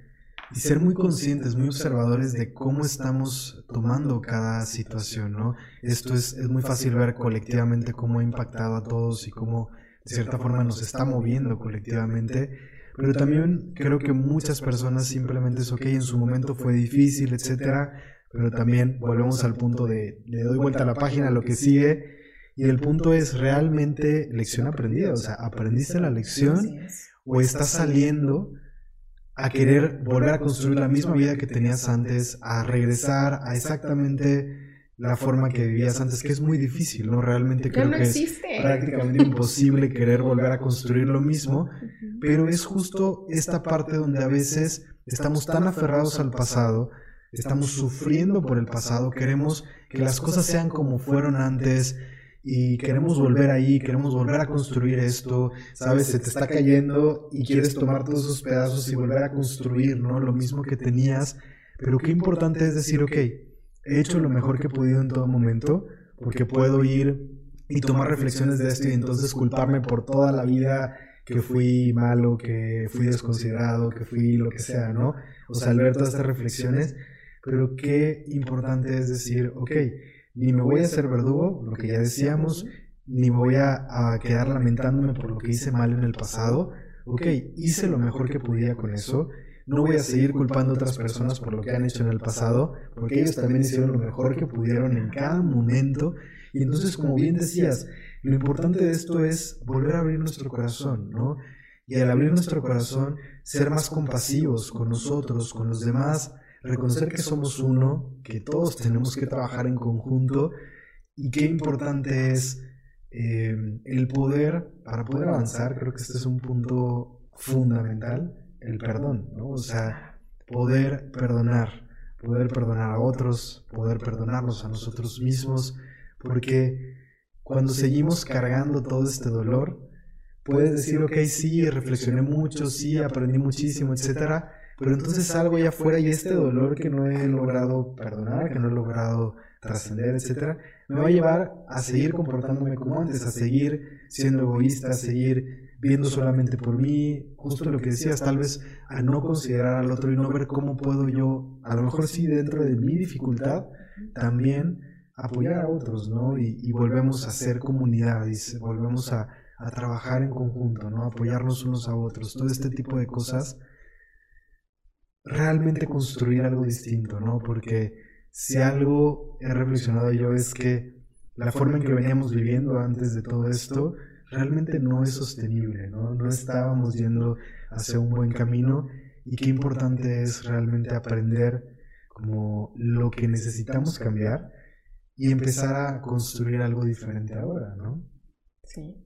y ser muy conscientes, muy observadores de cómo estamos tomando cada situación, ¿no? Esto es, es muy fácil ver colectivamente cómo ha impactado a todos y cómo de cierta forma nos está moviendo colectivamente, pero también creo que muchas personas simplemente es, ok, en su momento fue difícil, etcétera, pero también volvemos al punto de, le doy vuelta a la página, lo que sigue, y el punto es realmente lección aprendida, o sea, ¿aprendiste la lección o estás saliendo a querer volver a construir la misma vida que tenías antes, a regresar a exactamente la forma que vivías antes, que es muy difícil, ¿no? Realmente creo que es prácticamente imposible querer volver a construir lo mismo, pero es justo esta parte donde a veces estamos tan aferrados al pasado, estamos sufriendo por el pasado, queremos que las cosas sean como fueron antes, y queremos volver ahí, queremos volver a construir esto, sabes, se te está cayendo y quieres tomar todos esos pedazos y volver a construir, ¿no? Lo mismo que tenías, pero qué importante es decir, ok, he hecho lo mejor que he podido en todo momento, porque puedo ir y tomar reflexiones de esto y entonces culparme por toda la vida que fui malo, que fui desconsiderado, que fui lo que sea, ¿no? O sea, al ver todas estas reflexiones, pero qué importante es decir, ok, ni me voy a hacer verdugo, lo que ya decíamos, ni voy a, quedar lamentándome por lo que hice mal en el pasado. Ok, hice lo mejor que podía con eso. No voy a seguir culpando a otras personas por lo que han hecho en el pasado, porque ellos también hicieron lo mejor que pudieron en cada momento. Y entonces, como bien decías, lo importante de esto es volver a abrir nuestro corazón, ¿no? Y al abrir nuestro corazón, ser más compasivos con nosotros, con los demás, reconocer que somos uno, que todos tenemos que trabajar en conjunto y qué importante es eh, el poder, para poder avanzar, creo que este es un punto fundamental, el perdón, ¿no? O sea, poder perdonar, poder perdonar a otros, poder perdonarnos a nosotros mismos, porque cuando seguimos cargando todo este dolor, puedes decir, ok, sí, reflexioné mucho, sí, aprendí muchísimo, etcétera, pero entonces salgo allá afuera y este dolor que no he logrado perdonar, que no he logrado trascender, etcétera, me va a llevar a seguir comportándome como antes, a seguir siendo egoísta, a seguir viendo solamente por mí, justo lo que decías, tal vez a no considerar al otro y no ver cómo puedo yo, a lo mejor sí dentro de mi dificultad, también apoyar a otros, ¿no? Y, volvemos a ser comunidad, y volvemos a, a trabajar en conjunto, ¿no? Apoyarnos unos a otros, todo este tipo de cosas realmente construir algo distinto, ¿no? Porque si algo he reflexionado yo es que la forma en que veníamos viviendo antes de todo esto realmente no es sostenible, ¿no? No estábamos yendo hacia un buen camino y qué importante es realmente aprender como lo que necesitamos cambiar y empezar a construir algo diferente ahora, ¿no? Sí,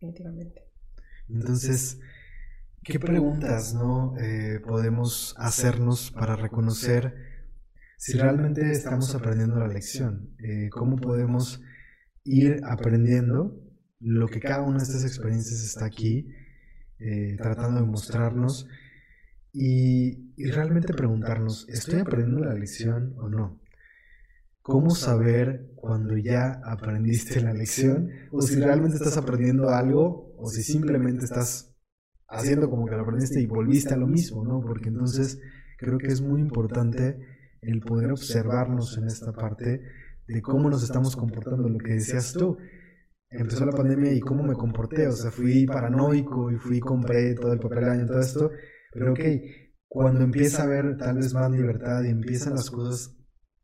definitivamente. Entonces, ¿Qué preguntas no eh, podemos hacernos para reconocer si realmente estamos aprendiendo la lección? Eh, ¿Cómo podemos ir aprendiendo lo que cada una de estas experiencias está aquí eh, tratando de mostrarnos y, y realmente preguntarnos, ¿estoy aprendiendo la lección o no? ¿Cómo saber cuando ya aprendiste la lección? O si realmente estás aprendiendo algo o si simplemente estás haciendo como que lo aprendiste y volviste a lo mismo, ¿no? Porque entonces creo que es muy importante el poder observarnos en esta parte de cómo nos estamos comportando, lo que decías tú. Empezó la pandemia y cómo me comporté, o sea, fui paranoico y fui, compré todo el papel año, todo esto, pero ok, cuando empieza a haber tal vez más libertad y empiezan las cosas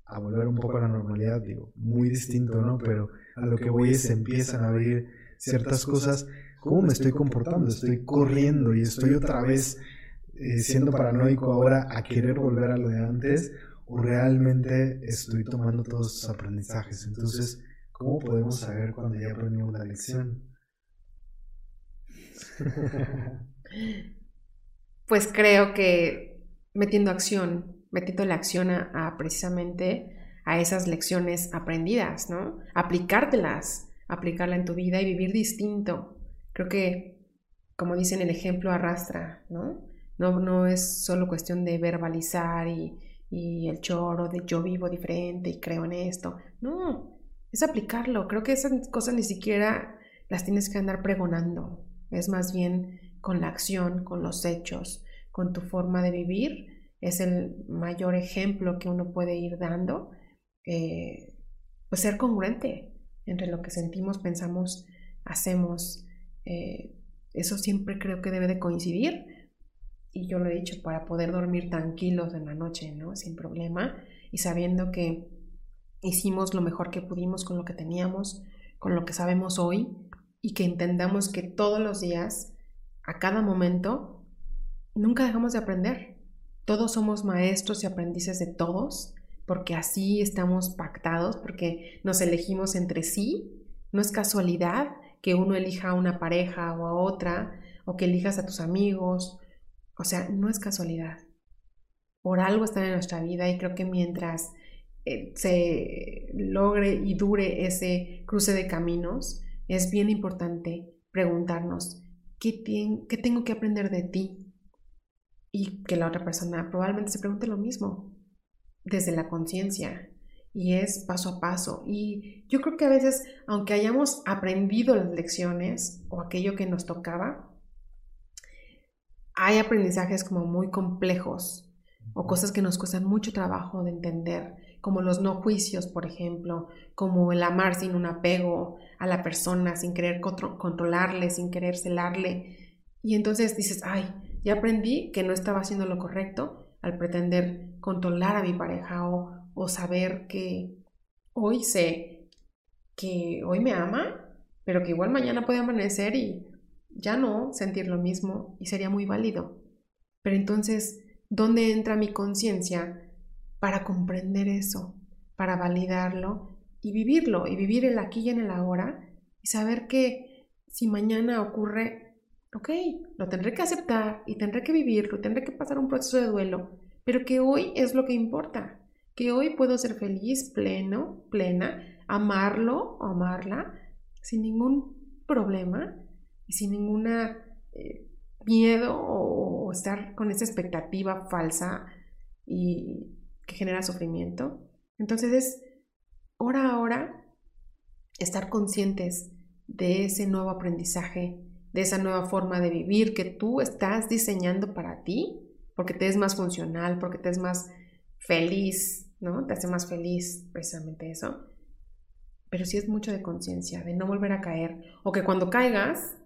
a volver un poco a la normalidad, digo, muy distinto, ¿no? Pero a lo que voy es empiezan a abrir ciertas cosas, ¿Cómo me estoy comportando? Estoy corriendo y estoy otra vez eh, siendo paranoico ahora a querer volver a lo de antes o realmente estoy tomando todos esos aprendizajes. Entonces, ¿cómo podemos saber cuando ya aprendimos la lección? Pues creo que metiendo acción, metiendo la acción a, precisamente a esas lecciones aprendidas, ¿no? Aplicártelas, aplicarla en tu vida y vivir distinto. Creo que, como dicen, el ejemplo arrastra, ¿no? No, no es solo cuestión de verbalizar y, y el choro de yo vivo diferente y creo en esto. No, es aplicarlo. Creo que esas cosas ni siquiera las tienes que andar pregonando, es más bien con la acción, con los hechos, con tu forma de vivir, es el mayor ejemplo que uno puede ir dando, eh, pues ser congruente entre lo que sentimos, pensamos, hacemos. Eh, eso siempre creo que debe de coincidir. Y yo lo he dicho, para poder dormir tranquilos en la noche, ¿no? Sin problema. Y sabiendo que hicimos lo mejor que pudimos con lo que teníamos, con lo que sabemos hoy. Y que entendamos que todos los días, a cada momento, nunca dejamos de aprender. Todos somos maestros y aprendices de todos, porque así estamos pactados, porque nos elegimos entre sí. No es casualidad que uno elija a una pareja o a otra, o que elijas a tus amigos. O sea, no es casualidad. Por algo están en nuestra vida y creo que mientras eh, se logre y dure ese cruce de caminos, es bien importante preguntarnos, ¿qué, ¿qué tengo que aprender de ti? Y que la otra persona probablemente se pregunte lo mismo, desde la conciencia, y es paso a paso. Y yo creo que a veces, aunque hayamos aprendido las lecciones o aquello que nos tocaba, hay aprendizajes como muy complejos o cosas que nos cuestan mucho trabajo de entender, como los no juicios, por ejemplo, como el amar sin un apego a la persona, sin querer controlarle, sin querer celarle. Y entonces dices, ay, ya aprendí que no estaba haciendo lo correcto al pretender controlar a mi pareja o o saber que hoy sé que hoy me ama, pero que igual mañana puede amanecer y ya no sentir lo mismo y sería muy válido. Pero entonces, ¿dónde entra mi conciencia para comprender eso, para validarlo y vivirlo y vivir el aquí y en el ahora y saber que si mañana ocurre, ok, lo tendré que aceptar y tendré que vivirlo, tendré que pasar un proceso de duelo, pero que hoy es lo que importa que hoy puedo ser feliz, pleno, plena, amarlo o amarla sin ningún problema y sin ninguna eh, miedo o, estar con esa expectativa falsa y que genera sufrimiento. Entonces es hora a hora estar conscientes de ese nuevo aprendizaje, de esa nueva forma de vivir que tú estás diseñando para ti, porque te es más funcional, porque te es más feliz, ¿no? Te hace más feliz precisamente eso. Pero sí es mucho de conciencia, de no volver a caer. O que cuando caigas,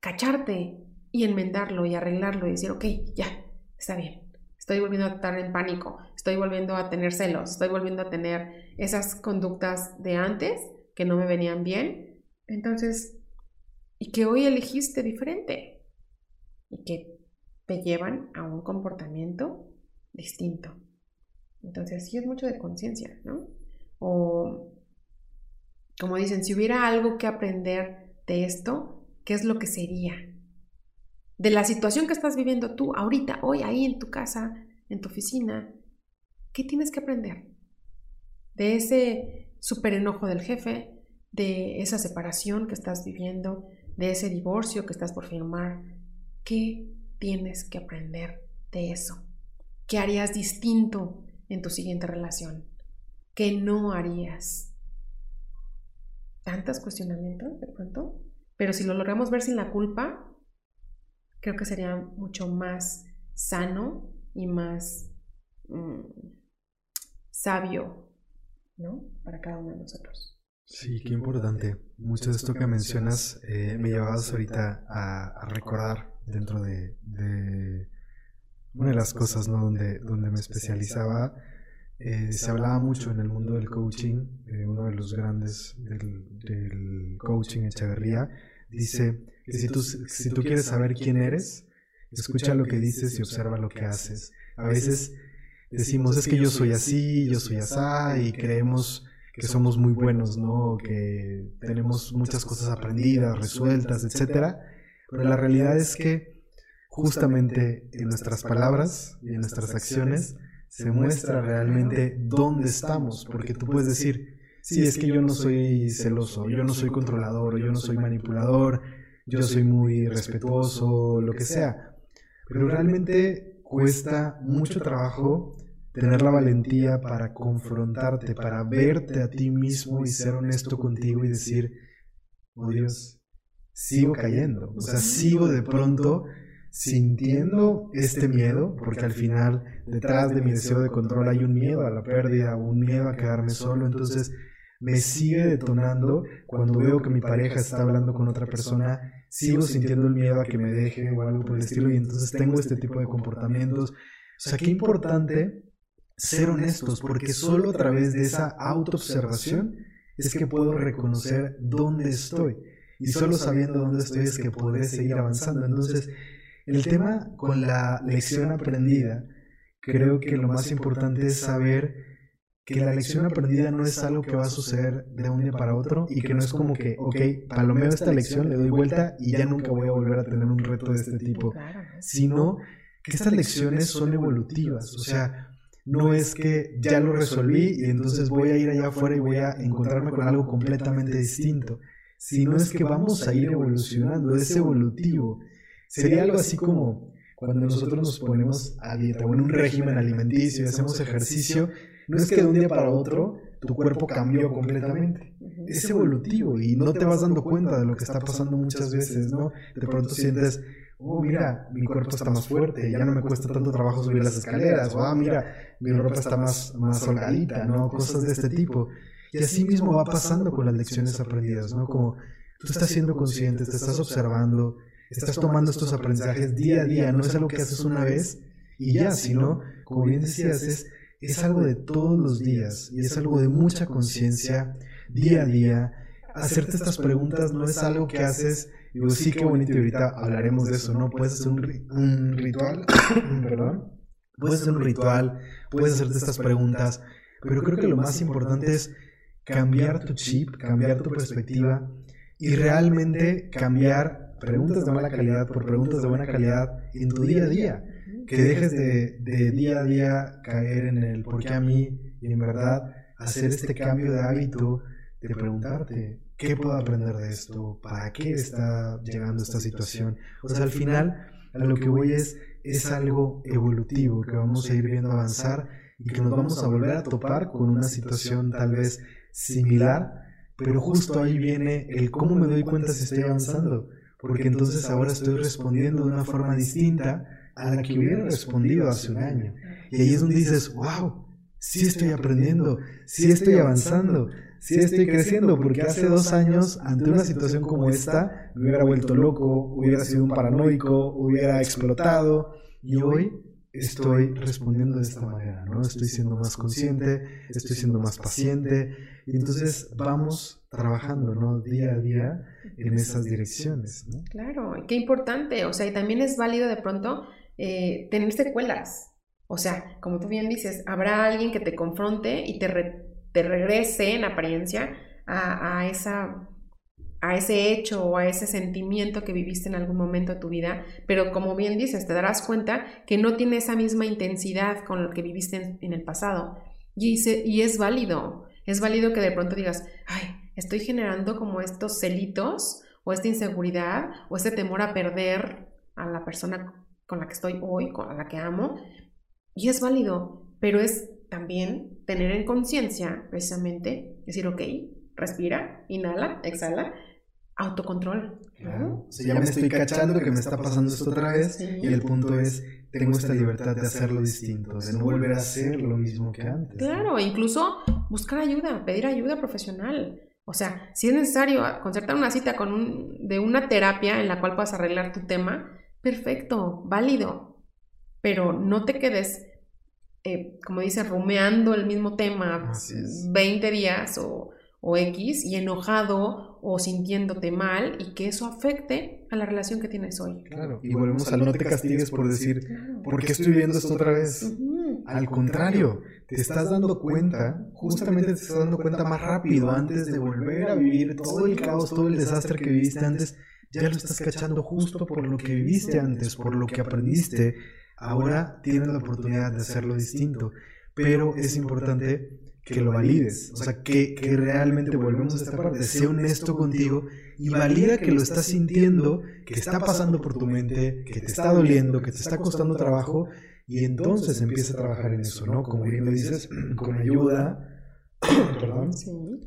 cacharte y enmendarlo y arreglarlo y decir, ok, ya, está bien. Estoy volviendo a estar en pánico, estoy volviendo a tener celos, estoy volviendo a tener esas conductas de antes que no me venían bien. Entonces, y que hoy elegiste diferente y que te llevan a un comportamiento distinto. Entonces, sí es mucho de conciencia, ¿no? O, como dicen, si hubiera algo que aprender de esto, ¿qué es lo que sería? De la situación que estás viviendo tú ahorita, hoy, ahí en tu casa, en tu oficina, ¿qué tienes que aprender? De ese super enojo del jefe, de esa separación que estás viviendo, de ese divorcio que estás por firmar, ¿qué tienes que aprender de eso? ¿Qué harías distinto en tu siguiente relación? ¿Qué no harías? ¿Tantos cuestionamientos de pronto? Pero si lo logramos ver sin la culpa, creo que sería mucho más sano y más mm, sabio, ¿no? Para cada uno de nosotros. Sí, qué importante. Mucho de esto que mencionas eh, me llevabas ahorita a, recordar dentro de una de las cosas ¿no? donde, donde me especializaba, eh, se hablaba mucho en el mundo del coaching, eh, uno de los grandes del, coaching, Echeverría, dice que si tú, si tú quieres saber quién eres, escucha lo que dices y observa lo que haces. A veces decimos, es que yo soy así, yo soy así, y creemos que somos muy buenos, ¿no? Que tenemos muchas cosas aprendidas, resueltas, etcétera. Pero la realidad es que justamente en nuestras palabras y en nuestras acciones se muestra realmente dónde estamos, porque tú puedes decir, sí, es que yo no soy celoso, yo no soy controlador, o yo no soy manipulador, yo soy muy respetuoso, lo que sea, pero realmente cuesta mucho trabajo tener la valentía para confrontarte, para verte a ti mismo y ser honesto contigo y decir, oh Dios, sigo cayendo. O sea, sigo de pronto sintiendo este miedo, porque al final detrás de mi deseo de control hay un miedo a la pérdida, un miedo a quedarme solo, entonces me sigue detonando cuando veo que mi pareja está hablando con otra persona, sigo sintiendo el miedo a que me deje o algo por el estilo y entonces tengo este tipo de comportamientos. O sea, qué importante ser honestos, porque solo a través de esa autoobservación es que puedo reconocer dónde estoy. Y solo sabiendo dónde estoy es que podré seguir avanzando. Entonces, el tema con la lección aprendida, creo que lo más importante es saber que la lección aprendida no es algo que va a suceder de un día para otro y que no es como que, ok, palomeo esta lección, le doy vuelta y ya nunca voy a volver a tener un reto de este tipo, sino que estas lecciones son evolutivas, o sea, no es que ya lo resolví y entonces voy a ir allá afuera y voy a encontrarme con algo completamente distinto, sino es que vamos a ir evolucionando, es evolutivo. Sería algo así como cuando nosotros nos ponemos a dieta o en un régimen alimenticio y hacemos ejercicio, no es que de un día para otro tu cuerpo cambió completamente. Es evolutivo y no te vas dando cuenta de lo que está pasando muchas veces, ¿no? De pronto sientes, oh, mira, mi cuerpo está más fuerte, ya no me cuesta tanto trabajo subir las escaleras, o ah, mira, mi ropa está más, más holgadita, ¿no? Cosas de este tipo. Y así mismo va pasando con las lecciones aprendidas, ¿no? Como tú estás siendo consciente, te estás observando, estás tomando estos aprendizajes día a día, no es algo que haces una vez y ya, sino, como bien decías, es, es algo de todos los días y es algo de mucha conciencia día a día. Hacerte estas preguntas no es algo que haces, digo, sí, qué bonito, y ahorita hablaremos de eso, ¿no? Puedes hacer un, un ritual, perdón, puedes hacer un ritual, puedes hacerte estas preguntas, pero creo que lo más importante es cambiar tu chip, cambiar tu perspectiva y realmente cambiar preguntas de mala calidad por preguntas de buena calidad en tu día a día. Que dejes de, de día a día caer en el por qué a mí y en verdad hacer este cambio de hábito de preguntarte qué puedo aprender de esto, para qué está llegando esta situación. O sea, al final a lo que voy es, es algo evolutivo que vamos a ir viendo avanzar y que nos vamos a volver a topar con una situación tal vez similar, pero justo ahí viene el cómo me doy cuenta si estoy avanzando porque entonces ahora estoy respondiendo de una forma distinta a la que hubiera respondido hace un año. Y ahí es donde dices, wow, sí estoy aprendiendo, sí estoy avanzando, sí estoy creciendo, porque hace dos años, ante una situación como esta, me hubiera vuelto loco, hubiera sido un paranoico, hubiera explotado, y hoy estoy respondiendo de esta manera, ¿no? Estoy siendo más consciente, estoy siendo más paciente, y entonces vamos trabajando, ¿no? Día a día en esas direcciones, ¿no? Claro, qué importante, o sea, y también es válido de pronto eh, tener secuelas, o sea, como tú bien dices, habrá alguien que te confronte y te, te regrese en apariencia a, esa a ese hecho o a ese sentimiento que viviste en algún momento de tu vida, pero como bien dices, te darás cuenta que no tiene esa misma intensidad con lo que viviste en, el pasado. Y, y es válido, es válido que de pronto digas, ay, estoy generando como estos celitos o esta inseguridad o este temor a perder a la persona con la que estoy hoy, con la que amo. Y es válido, pero es también tener en conciencia precisamente, decir, ok, respira, inhala, exhala, autocontrol. Claro. O sea, ya me estoy cachando que me está pasando esto otra vez y el punto es, tengo esta libertad de hacerlo distinto, de no volver a hacer lo mismo que antes. Claro, incluso buscar ayuda, pedir ayuda profesional. O sea, si es necesario concertar una cita con un, de una terapia en la cual puedas arreglar tu tema, perfecto, válido. Pero no te quedes, eh, como dice, rumeando el mismo tema 20 días o o X y enojado o sintiéndote mal y que eso afecte a la relación que tienes hoy. Claro, y volvemos al no te castigues por decir, ¿por qué estoy viendo esto otra vez? Al contrario, te estás dando cuenta, justamente te estás dando cuenta más rápido antes de volver a vivir todo el caos, todo el desastre que viviste antes, ya lo estás cachando justo por lo que viviste antes, por lo que aprendiste. Ahora tienes la oportunidad de hacerlo distinto, pero es importante que lo valides, o sea, que, que, realmente volvemos a esta parte, sea honesto contigo y valida que lo estás sintiendo, que está pasando por tu mente, que te está doliendo, que te está costando trabajo y entonces empieza a trabajar en eso, ¿no? Como bien lo dices, con ayuda, perdón,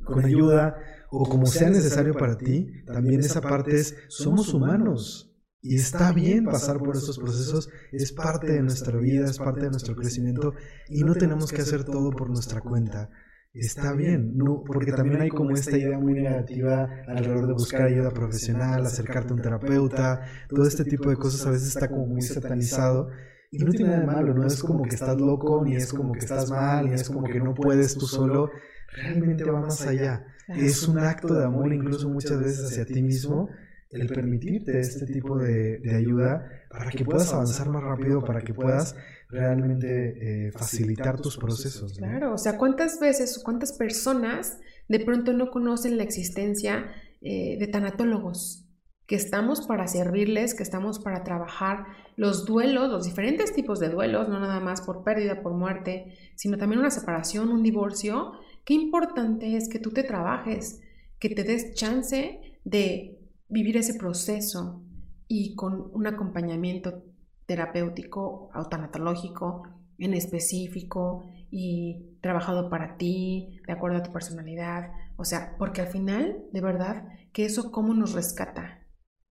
con ayuda o como sea necesario para ti, también esa parte es, somos humanos. Y está bien pasar por esos procesos, es parte de nuestra vida, es parte de nuestro crecimiento y no tenemos que hacer todo por nuestra cuenta. Está bien, no, porque también hay como esta idea muy negativa alrededor de buscar ayuda profesional, acercarte a un terapeuta, todo este tipo de cosas a veces está como muy satanizado y no tiene nada de malo, no es como que estás loco, ni es como que estás mal, ni es como que no puedes tú solo, realmente va más allá. Es un acto de amor incluso muchas veces hacia ti mismo el permitirte este tipo de, ayuda para que puedas avanzar más rápido, para que puedas realmente eh, facilitar tus procesos. Claro, o sea, ¿cuántas veces, cuántas personas de pronto no conocen la existencia eh, de tanatólogos? que estamos para servirles, que estamos para trabajar los duelos, los diferentes tipos de duelos, no nada más por pérdida, por muerte, sino también una separación, un divorcio. Qué importante es que tú te trabajes, que te des chance de vivir ese proceso y con un acompañamiento terapéutico o tanatológico en específico y trabajado para ti, de acuerdo a tu personalidad. O sea, porque al final, de verdad, que eso cómo nos rescata.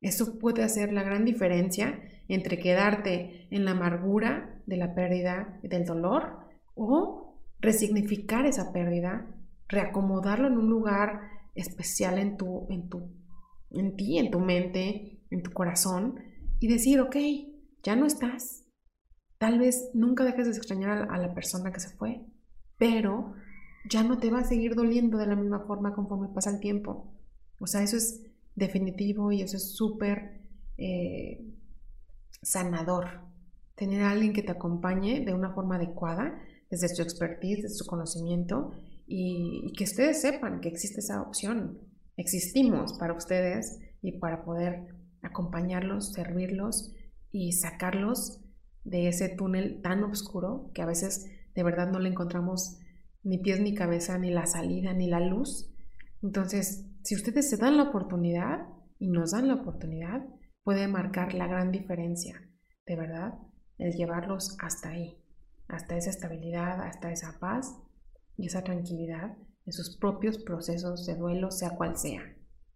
Eso puede hacer la gran diferencia entre quedarte en la amargura de la pérdida y del dolor o resignificar esa pérdida, reacomodarlo en un lugar especial en tu, en tu en ti, en tu mente, en tu corazón y decir, ok, ya no estás. Tal vez nunca dejes de extrañar a la persona que se fue, pero ya no te va a seguir doliendo de la misma forma conforme pasa el tiempo. O sea, eso es definitivo y eso es súper eh, sanador. Tener a alguien que te acompañe de una forma adecuada, desde su expertise, desde su conocimiento, y que ustedes sepan que existe esa opción existimos para ustedes y para poder acompañarlos, servirlos y sacarlos de ese túnel tan oscuro que a veces de verdad no le encontramos ni pies ni cabeza, ni la salida, ni la luz. Entonces, si ustedes se dan la oportunidad y nos dan la oportunidad, puede marcar la gran diferencia, de verdad, el llevarlos hasta ahí, hasta esa estabilidad, hasta esa paz y esa tranquilidad de sus propios procesos de duelo, sea cual sea,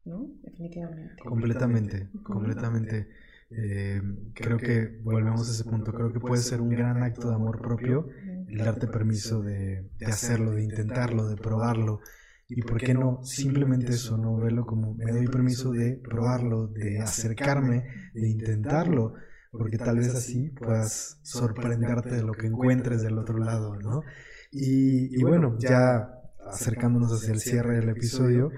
¿no? Definitivamente. Completamente, completamente. Eh, creo que volvemos a ese punto. Creo que puede ser un gran acto de amor propio el darte permiso de, de hacerlo, de intentarlo, de probarlo. Y por qué no simplemente eso, no verlo como me doy permiso de probarlo, de acercarme, de intentarlo, porque tal vez así puedas sorprenderte de lo que encuentres del otro lado, ¿no? Y, y bueno, ya acercándonos hacia el cierre del episodio,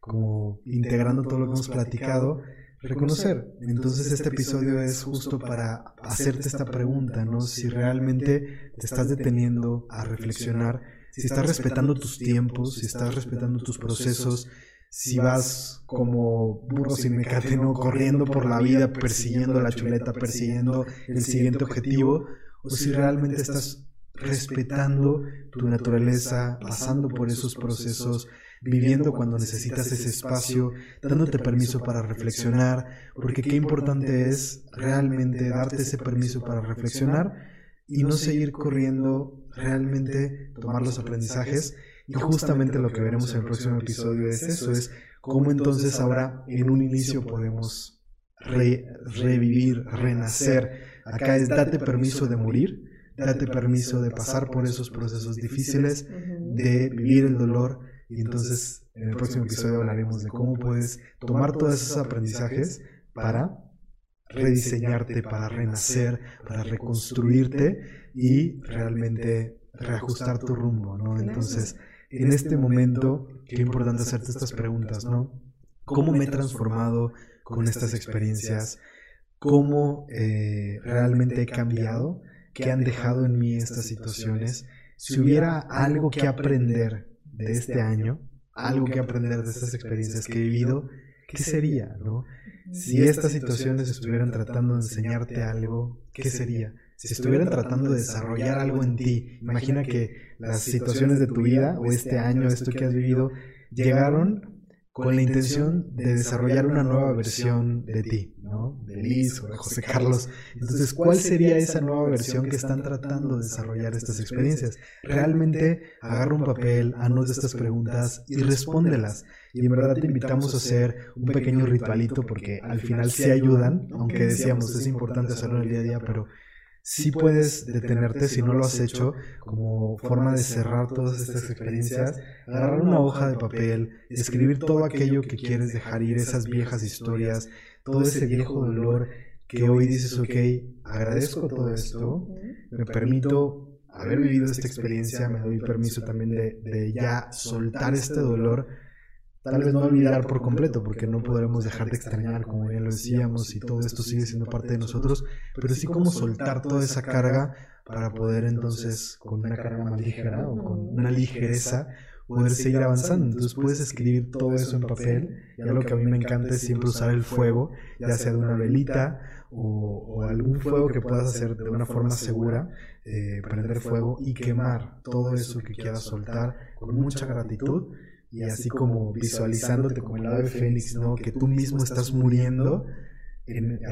como integrando todo lo que hemos platicado, reconocer. Entonces este episodio es justo para hacerte esta pregunta, ¿no? Si realmente te estás deteniendo a reflexionar, si estás respetando tus tiempos, si estás respetando tus procesos, si vas como burro sin mecate, ¿no? Corriendo por la vida, persiguiendo la chuleta, persiguiendo el siguiente objetivo, o si realmente estás respetando tu naturaleza, pasando por esos procesos, viviendo cuando necesitas ese espacio, dándote permiso para reflexionar, porque qué importante es realmente darte ese permiso para reflexionar y no seguir corriendo, realmente tomar los aprendizajes. Y justamente lo que veremos en el próximo episodio es eso, es cómo entonces ahora en un inicio podemos revivir, renacer. Acá es date permiso de morir date permiso de pasar por esos procesos difíciles, de vivir el dolor. Y entonces en el próximo episodio hablaremos de cómo puedes tomar todos esos aprendizajes para rediseñarte, para renacer, para reconstruirte y realmente reajustar tu rumbo, ¿no? Entonces, en este momento, qué importante hacerte estas preguntas, ¿no? ¿Cómo me he transformado con estas experiencias? ¿Cómo eh, realmente he cambiado? que han dejado en mí estas situaciones, si hubiera algo que aprender de este año, algo que aprender de estas experiencias que he vivido, ¿qué sería? ¿no? Si estas situaciones estuvieran tratando de enseñarte algo, ¿qué sería? Si estuvieran tratando de desarrollar algo en ti, imagina que las situaciones de tu vida o este año, esto que has vivido, llegaron con la intención de desarrollar una nueva versión de ti, ¿no? De Liz o de José Carlos. Entonces, ¿cuál sería esa nueva versión que están tratando de desarrollar estas experiencias? Realmente agarra un papel, anote estas preguntas y respóndelas. Y en verdad te invitamos a hacer un pequeño ritualito porque al final sí ayudan, aunque decíamos es importante hacerlo en el día a día, pero sí puedes detenerte si no lo has hecho como forma de cerrar todas estas experiencias, agarrar una hoja de papel, escribir todo aquello que quieres dejar ir, esas viejas historias, todo ese viejo dolor que hoy dices, ok, agradezco todo esto, me permito haber vivido esta experiencia, me doy permiso también de, de ya soltar este dolor tal vez no olvidar por completo, porque no podremos dejar de extrañar, como ya lo decíamos, y todo esto sigue siendo parte de nosotros, pero sí como soltar toda esa carga para poder entonces, con una carga más ligera o con una ligereza, poder seguir avanzando. Entonces puedes escribir todo eso en papel, y algo que a mí me encanta es siempre usar el fuego, ya sea de una velita o, algún fuego que puedas hacer de una forma segura, eh, prender fuego y quemar todo eso que quieras soltar con mucha gratitud y así como visualizándote como el ave fénix, ¿no? Que tú mismo estás muriendo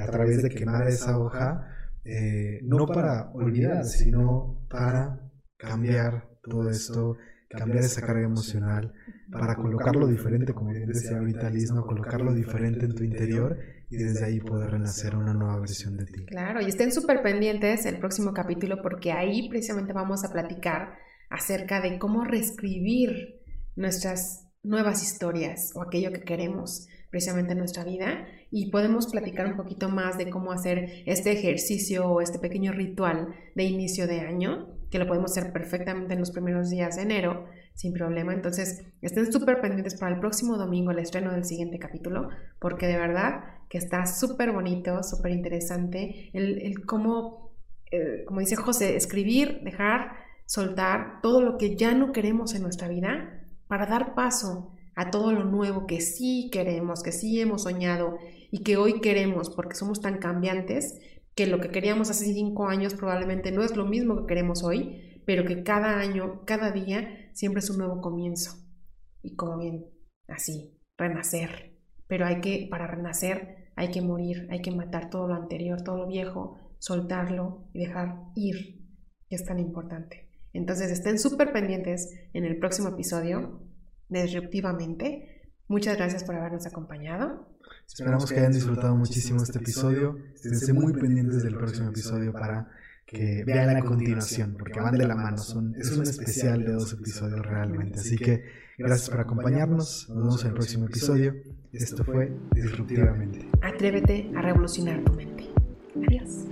a través de quemar esa hoja, eh, no para olvidar, sino para cambiar todo esto, cambiar esa carga emocional, para colocarlo diferente, como bien decía ahorita Liz, ¿no? Colocarlo diferente en tu interior y desde ahí poder renacer una nueva versión de ti. Claro, y estén súper pendientes el próximo capítulo porque ahí precisamente vamos a platicar acerca de cómo reescribir nuestras nuevas historias o aquello que queremos precisamente en nuestra vida y podemos platicar un poquito más de cómo hacer este ejercicio o este pequeño ritual de inicio de año, que lo podemos hacer perfectamente en los primeros días de enero sin problema. Entonces, estén súper pendientes para el próximo domingo, el estreno del siguiente capítulo, porque de verdad que está súper bonito, súper interesante el, cómo, eh, como dice José, escribir, dejar, soltar todo lo que ya no queremos en nuestra vida para dar paso a todo lo nuevo que sí queremos, que sí hemos soñado y que hoy queremos porque somos tan cambiantes que lo que queríamos hace cinco años probablemente no es lo mismo que queremos hoy, pero que cada año, cada día, siempre es un nuevo comienzo. Y como bien, así, renacer. Pero hay que, para renacer, hay que morir, hay que matar todo lo anterior, todo lo viejo, soltarlo y dejar ir, que es tan importante. Entonces estén súper pendientes en el próximo episodio Disruptivamente. Muchas gracias por habernos acompañado. Esperamos que hayan disfrutado muchísimo este episodio. Estén muy pendientes del próximo episodio para que vean la continuación, porque van de la mano. Son, es un especial de dos episodios realmente. Así que gracias por acompañarnos. Nos vemos en el próximo episodio. Esto fue Disruptivamente. Atrévete a revolucionar tu mente. Adiós.